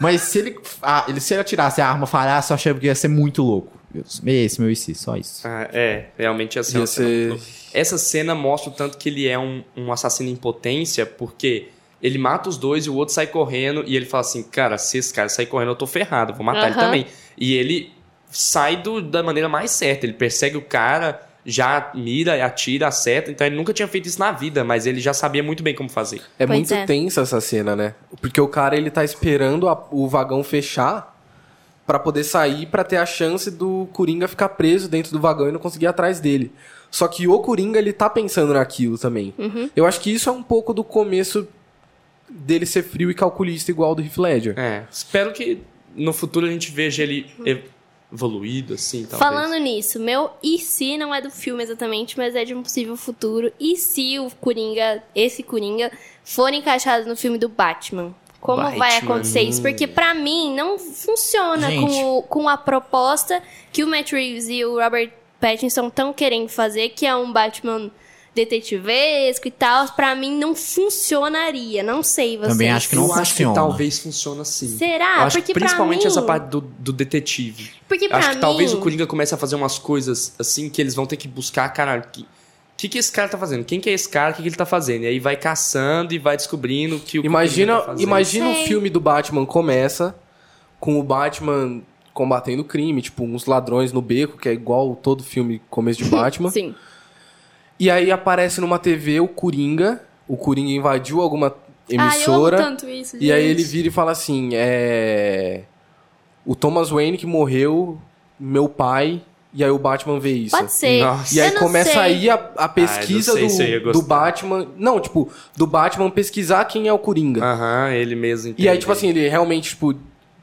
Mas se ele, ah, ele se ele atirasse e a arma falhasse, eu achei que ia ser muito louco. Eu- Esse meu IC, só isso. Ah, é, realmente assim. Cena louca. Essa cena mostra o tanto que ele é um, um assassino em potência, porque ele mata os dois e o outro sai correndo e ele fala assim: Cara, se esse cara sair correndo, eu tô ferrado, vou matar ele Aham. também. E ele sai do- da maneira mais certa, ele persegue o cara, já mira, atira, acerta. Então ele nunca tinha feito isso na vida, mas ele já sabia muito bem como fazer. É Pois muito é. tensa essa cena, né? Porque o cara ele tá esperando a- o vagão fechar pra poder sair pra ter a chance do Coringa ficar preso dentro do vagão e não conseguir ir atrás dele. Só que o Coringa ele tá pensando naquilo também. Eu acho que isso é um pouco do começo dele ser frio e calculista igual do Heath Ledger. É, espero que no futuro a gente veja ele evoluído, assim, talvez. Falando nisso, meu e se não é do filme exatamente, mas é de um possível futuro. E se o Coringa, esse Coringa, for encaixado no filme do Batman? Como vai Batman, acontecer isso? Porque pra mim não funciona Gente. com, o- com a proposta que o Matt Reeves e o Robert Pattinson estão querendo fazer, que é um Batman detetivesco e tal. Pra mim não funcionaria. Não sei vocês. Também acho que não eu acho que funciona. talvez funcione assim. Será? Eu acho Porque que pra principalmente mim- essa parte do, do detetive. Porque pra acho que mim... talvez o Coringa comece a fazer umas coisas assim que eles vão ter que buscar, cara, que que, que esse cara tá fazendo? Quem que é esse cara? O que, que ele tá fazendo? E aí vai caçando e vai descobrindo o que o Imagina, tá fazendo. imagina o Sei. filme do Batman começa com o Batman combatendo crime, tipo uns ladrões no beco, que é igual todo filme começo de Batman. Sim. E aí aparece numa TV o Coringa o Coringa invadiu alguma Ah, eu amo emissora. tanto isso, e aí gente. ele vira e fala assim: é. O Thomas Wayne que morreu, meu pai. E aí o Batman vê isso. Pode ser. Nossa. E aí Eu não começa sei. aí a, a pesquisa Ah, do, do Batman. Não, tipo, do Batman pesquisar quem é o Coringa. Aham, ele mesmo E aí, entende. tipo assim, ele realmente, tipo,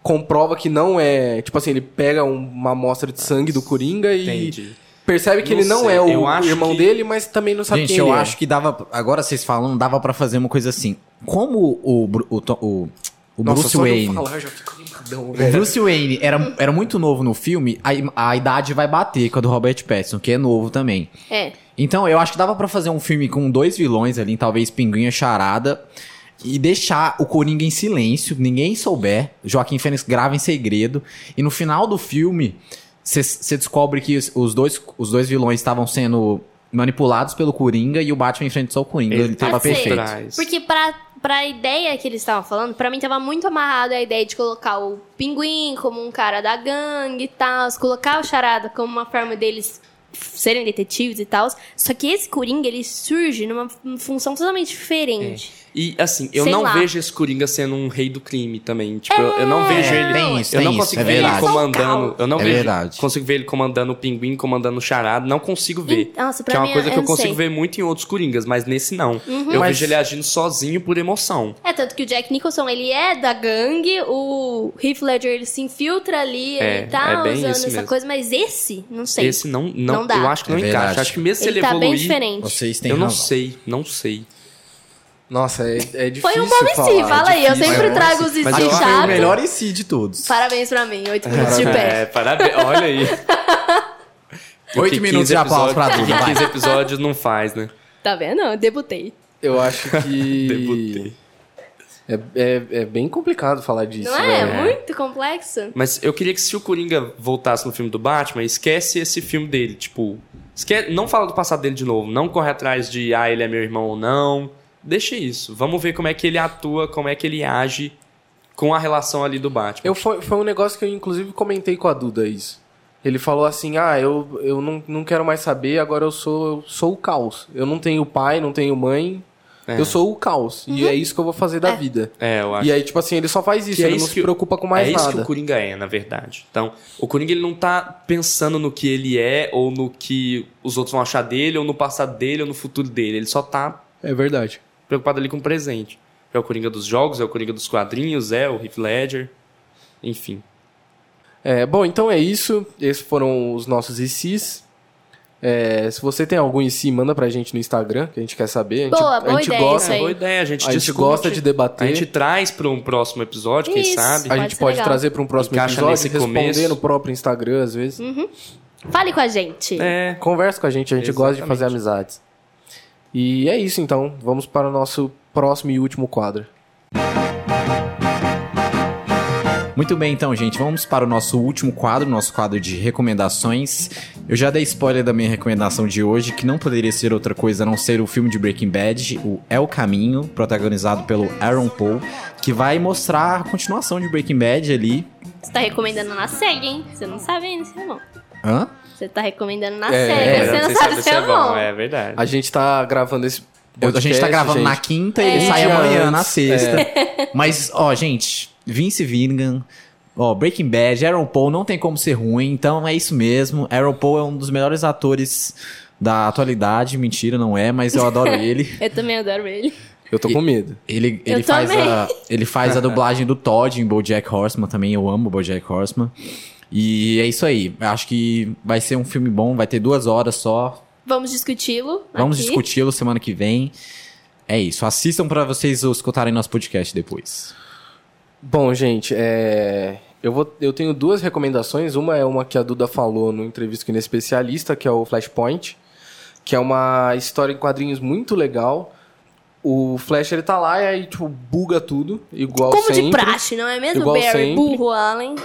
comprova que não é. Tipo assim, ele pega um- uma amostra de sangue do Coringa e Entendi. Percebe que Não ele não sei, é eu o acho irmão que- dele, mas também não sabe Gente, quem eu ele acho que dava. Agora vocês falam, dava pra fazer uma coisa assim. Como o, o, o, o é. Nossa, Bruce eu Wayne. falar, eu já fico animadão, O velho. Bruce Wayne era, era muito novo no filme, a, a idade vai bater com a do Robert Pattinson, que é novo também. É. Então, eu acho que dava pra fazer um filme com dois vilões ali, talvez Pinguim e Charada, e deixar o Coringa em silêncio, ninguém souber. Joaquim Fênix grava em segredo, e no final do filme, você descobre que os, dois, os dois vilões estavam sendo manipulados pelo Coringa e o Batman enfrentou o Coringa. Ele, Ele tava ser. perfeito. Traz. Porque pra, pra ideia que eles estavam falando, pra mim tava muito amarrado a ideia de colocar o pinguim como um cara da gangue e tal, colocar o charada como uma forma deles serem detetives e tal. Só que esse Coringa, ele surge numa função totalmente diferente. E assim, eu Sei não lá. vejo esse Coringa sendo um rei do crime também. Tipo, eu, eu não vejo É, ele. tem isso, eu tem não isso, consigo é ver ele verdade. comandando. Eu não É vejo, verdade. consigo ver ele comandando o pinguim, comandando o charado. Não consigo ver. E- nossa, pra que é uma mim, coisa que eu consigo sei. ver muito em outros Coringas, mas nesse não. Uhum. Eu Mas- vejo ele agindo sozinho por emoção. É, tanto que o Jack Nicholson, ele é da gangue, o Heath Ledger, ele se infiltra ali É, e tá é bem usando isso essa mesmo. coisa, mas esse, não sei. Esse não, não, Não dá. eu acho que não É encaixa. verdade. Acho que mesmo se ele ele, tá evoluir, bem diferente. Vocês têm eu não sei, não sei. Nossa, é, é difícil. Foi um bom falar, IC, é fala aí. Eu sempre É, trago os IC Mas eu acho Foi o chato. melhor em si de todos. Parabéns pra mim, oito minutos de É, pé. parabéns. Olha aí. Oito minutos 15 de aplauso pra Duda, vai. 15 episódios não faz, né? Tá vendo? Eu debutei. Eu acho que. Debutei. É, é, é bem complicado falar disso. Não é? né? Muito complexo. Mas eu queria que se o Coringa voltasse no filme do Batman, esquece esse filme dele. Tipo, esque... não fala do passado dele de novo. Não corre atrás de, ah, ele é meu irmão ou não. Deixa isso. Vamos ver como é que ele atua, como é que ele age com a relação ali do Batman. Eu, foi, foi um negócio que eu, inclusive, comentei com a Duda isso. Ele falou assim: ah, eu, eu não, não quero mais saber, agora eu sou, eu sou o caos. Eu não tenho pai, não tenho mãe. É. Eu sou o caos. E é isso que eu vou fazer da vida. É, eu acho. E aí, tipo assim, ele só faz isso, Que é ele isso não se preocupa com mais é isso nada. que o Coringa é, na verdade. Então, o Coringa ele não tá pensando no que ele é, ou no que os outros vão achar dele, ou no passado dele, ou no futuro dele. Ele só tá É verdade. Preocupado ali com o presente. É o Coringa dos jogos, é o Coringa dos quadrinhos, é o Heath Ledger. Enfim. É, bom, então é isso. Esses foram os nossos ICs. É, se você tem algum IC, manda pra gente no Instagram, que a gente quer saber. A gente, Boa, a boa gente ideia gosta. Boa ideia, a gente A gente discute, gosta de debater. A gente traz para um próximo episódio, quem Isso. sabe. A gente pode legal. trazer pra um próximo Encaixa episódio, nesse responder começo. no próprio Instagram, às vezes. Fale com a gente. É, Conversa com a gente, a gente gosta de Exatamente. fazer amizades. E é isso então, vamos para o nosso próximo e último quadro. Muito bem, então, gente, vamos para o nosso último quadro, nosso quadro de recomendações. Eu já dei spoiler da minha recomendação de hoje, que não poderia ser outra coisa a não ser o filme de Breaking Bad, o É o Caminho, protagonizado pelo Aaron Paul, que vai mostrar a continuação de Breaking Bad ali. Você tá recomendando na SEG, hein? Você não sabe ainda se é bom. Hã? Você tá recomendando na É, é, você não sabe se é bom. É verdade. A gente tá gravando esse Eu- a gente tá podcast, gravando na gente. quinta e ele sai amanhã antes, na sexta. é. Mas, ó, gente, Vince Vingan, ó, Breaking Bad, Aaron Paul não tem como ser ruim, então é isso mesmo. Aaron Paul é um dos melhores atores da atualidade. Mentira, não é, mas eu adoro ele. Eu também adoro ele. Eu tô com medo. Ele, Eu ele, faz também. a, ele faz a dublagem do Todd em BoJack Horseman também. Eu amo BoJack Horseman. E é isso aí. Acho que vai ser um filme bom. Vai ter duas horas só. Vamos discuti-lo. Vamos discuti-lo semana que vem. É isso. Assistam pra vocês escutarem nosso podcast depois. Bom, gente, é... eu, vou... eu tenho duas recomendações. Uma é uma que a Duda falou no entrevista com o especialista, que é o Flashpoint, que é uma história em quadrinhos muito legal. O Flash ele tá lá e aí tipo buga tudo, igual Como sempre. de praxe, não é mesmo, Igual Barry? sempre. Burro, Allen.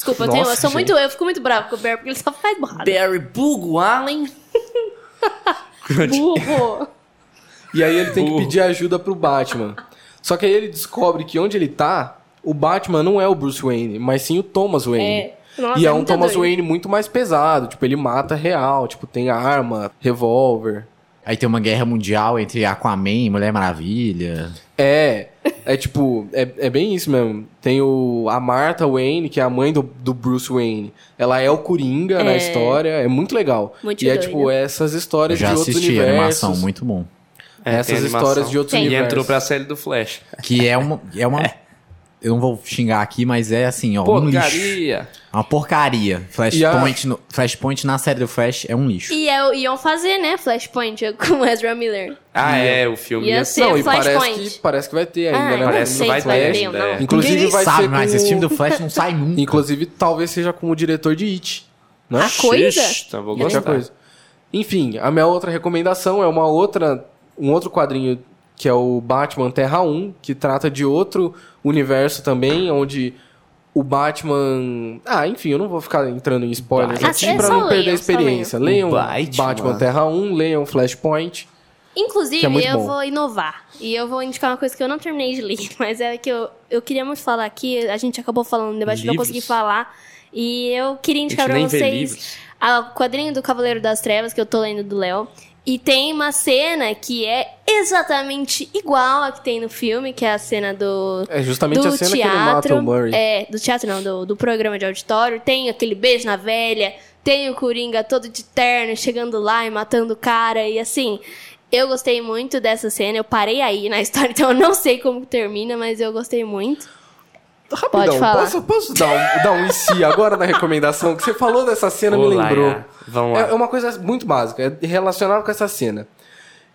Desculpa, eu, tenho, eu Nossa, sou gente. muito. Eu fico muito bravo com o Barry, porque ele só faz borrada. Barry Bugo Allen. Burro. E aí ele tem que Burro. pedir ajuda pro Batman. Só que aí ele descobre que onde ele tá, o Batman não é o Bruce Wayne, mas sim o Thomas Wayne. É. Nossa, e é um muito Thomas doido. Wayne muito mais pesado. Tipo, ele mata real. Tipo, tem arma, revólver. Aí tem uma guerra mundial entre Aquaman e Mulher Maravilha. É, é tipo, é, é bem isso mesmo. Tem o, a Martha Wayne, que é a mãe do, do Bruce Wayne. Ela é o Coringa na É. história, é muito legal. Muito e é doido. tipo essas histórias já de outros assisti a universos. animação, muito bom. É, Essas histórias de outros Tem. E universos. entrou pra série do Flash. Que é uma. É uma Eu não vou xingar aqui, mas é assim, ó. Um lixo. Porcaria. Uma porcaria. Flashpoint, no- Flashpoint na série do Flash é um lixo. E é, iam fazer, né, Flashpoint com o Ezra Miller. Ah, é, o filme Ia ia ser Não, e Flashpoint. parece que, parece que vai ter ainda, Ah, né? não Parece que sei vai se vai ter não. é. Inclusive Ninguém vai sabe, ser mas com- esse filme do Flash não sai nunca. Inclusive, talvez seja com o diretor de It. Né? Ah, coisa? Então vou gostar. coisa. Enfim, a minha outra recomendação é uma outra, um outro quadrinho que é o Batman Terra 1, que trata de outro universo também, onde o Batman. Ah, enfim, eu não vou ficar entrando em spoilers Ah, aqui é pra só não perder a experiência. leiam. Batman. Batman Terra 1, leiam Flashpoint. Inclusive, é eu bom. vou inovar. E eu vou indicar uma coisa que eu não terminei de ler, mas é que eu, eu queria muito falar aqui. A gente acabou falando no debate, não consegui falar. E eu queria indicar pra vocês o quadrinho do Cavaleiro das Trevas, que eu tô lendo do Léo. E tem uma cena que é exatamente igual a que tem no filme, que é a cena do. É justamente do a cena teatro, que ele mata o Murray. É, do teatro não, do, do programa de auditório. Tem aquele beijo na velha, tem o Coringa todo de terno chegando lá e matando o cara. E assim, eu gostei muito dessa cena. Eu parei aí na história, então eu não sei como termina, mas eu gostei muito. Rapidão, Pode falar. posso, posso dar, um, dar um em si agora na recomendação? Que você falou dessa cena, me Olá, lembrou. Iá. Vamos lá. É, é uma coisa muito básica, é relacionado com essa cena.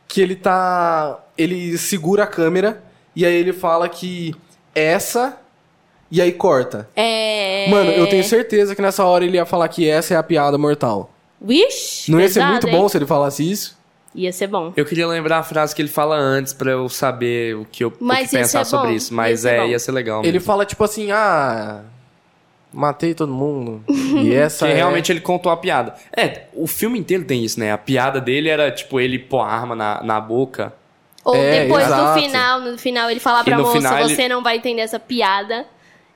Que ele tá. Ele segura a câmera e aí ele fala que essa. E aí corta. É. Mano, eu tenho certeza que nessa hora ele ia falar que essa é a piada mortal. Vixe! Não ia ser pesado, muito hein? bom se ele falasse isso? Ia ser bom. Eu queria lembrar a frase que ele fala antes pra eu saber o que eu o Mas que ia pensar sobre bom, isso. ia Mas ser é, bom. ia ser legal. Ele mesmo. fala tipo assim, ah. Matei todo mundo. E essa. Que é... realmente ele contou a piada. É, o filme inteiro tem isso, né? A piada dele era, tipo, ele pôr a arma na, na boca. Ou É, depois, no exato. final, no final, ele falar pra no moça, final ele- você não vai entender essa piada.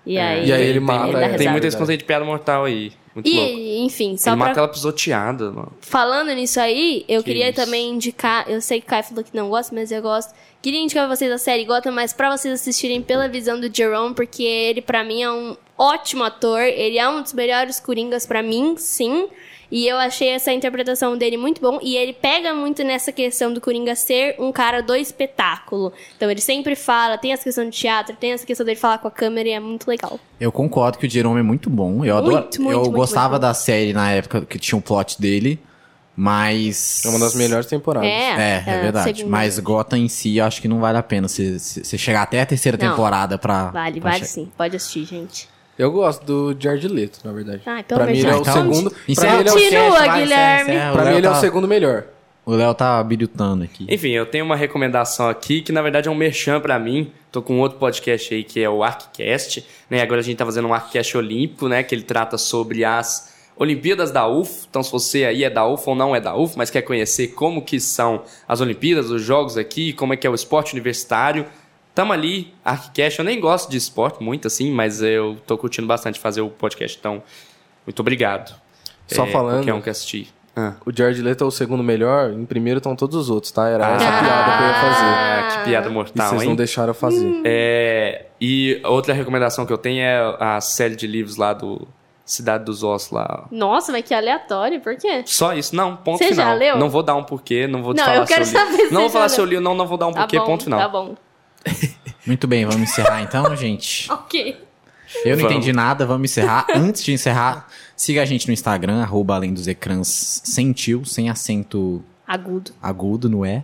E aí, E aí ele mata, é. Tem muito esse conceito de piada mortal aí. Muito louco. E, enfim, só ele pra... mata ela pisoteada, mano. Falando nisso aí, eu Que queria isso. também indicar. Eu sei que o Kai falou que não gosta, mas eu gosto. Queria indicar pra vocês a série Gotham, mas pra vocês assistirem pela visão do Jerome, porque ele, pra mim, é um ótimo ator. Ele é um dos melhores coringas pra mim, sim. E eu achei essa interpretação dele muito bom. E ele pega muito nessa questão do Coringa ser um cara do espetáculo. Então ele sempre fala, tem essa questão de teatro, tem essa questão dele falar com a câmera e é muito legal. Eu concordo que o Jerome é muito bom. Eu, adoro, Muito, muito, eu muito, gostava muito da série na época que tinha o plot dele, mas. É uma das melhores temporadas. É, É, é a verdade. segunda. Mas Gotham em si, eu acho que não vale a pena você chegar até a terceira Não. temporada pra. Vale, pra vale sim. Pode assistir, gente. Eu gosto do Jared Leto, na verdade. Ai, pelo pra mim ele é o Deus. segundo. Pra mim ele é o, Continua, Continua, vai, Guilherme. encerra, pra o mim Léo ele é o tá- segundo melhor. O Léo tá habilitando aqui. Enfim, eu tenho uma recomendação aqui que na verdade é um merchan pra mim. Tô com outro podcast aí que é o ArcCast, né? Agora a gente tá fazendo um ArcCast olímpico, né? Que ele trata sobre as Olimpíadas da UF. Então se você aí é da UF ou não é da UF, mas quer conhecer como que são as Olimpíadas, os jogos aqui, como é que é o esporte universitário, tamo ali, ArcCast. Eu nem gosto de esporte muito assim, mas eu tô curtindo bastante fazer o podcast, então muito obrigado. Só falando- Qualquer um que assistir. Ah. O Jared Leto é o segundo melhor, em primeiro estão todos os outros, tá? Era essa Ah, piada que eu ia fazer. Ah, que piada E mortal, vocês hein? não deixaram eu fazer. É, e outra recomendação que eu tenho é a série de livros lá do Cidade dos Ossos lá. Nossa, mas que aleatório, por quê? Só isso, não, ponto Você já final. leu? Não vou dar um porquê, não vou te Não, falar eu quero se eu li. saber se Não vou falar já se eu li ou não, não vou dar um Tá porquê, bom, ponto final. Tá bom. Muito bem, vamos encerrar então, gente. Ok. Eu não Vamos. entendi nada, vamos encerrar. Antes de encerrar, siga a gente no Instagram, arroba além dos ecrãs, sem tio, sem acento Agudo. agudo, não é?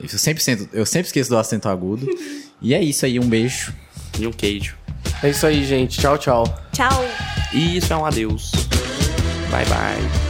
Eu sempre, sinto- eu sempre esqueço do acento agudo. E é isso aí, um beijo. E um queijo. É isso aí, gente. Tchau, tchau. Tchau. E isso é um adeus. Bye, bye.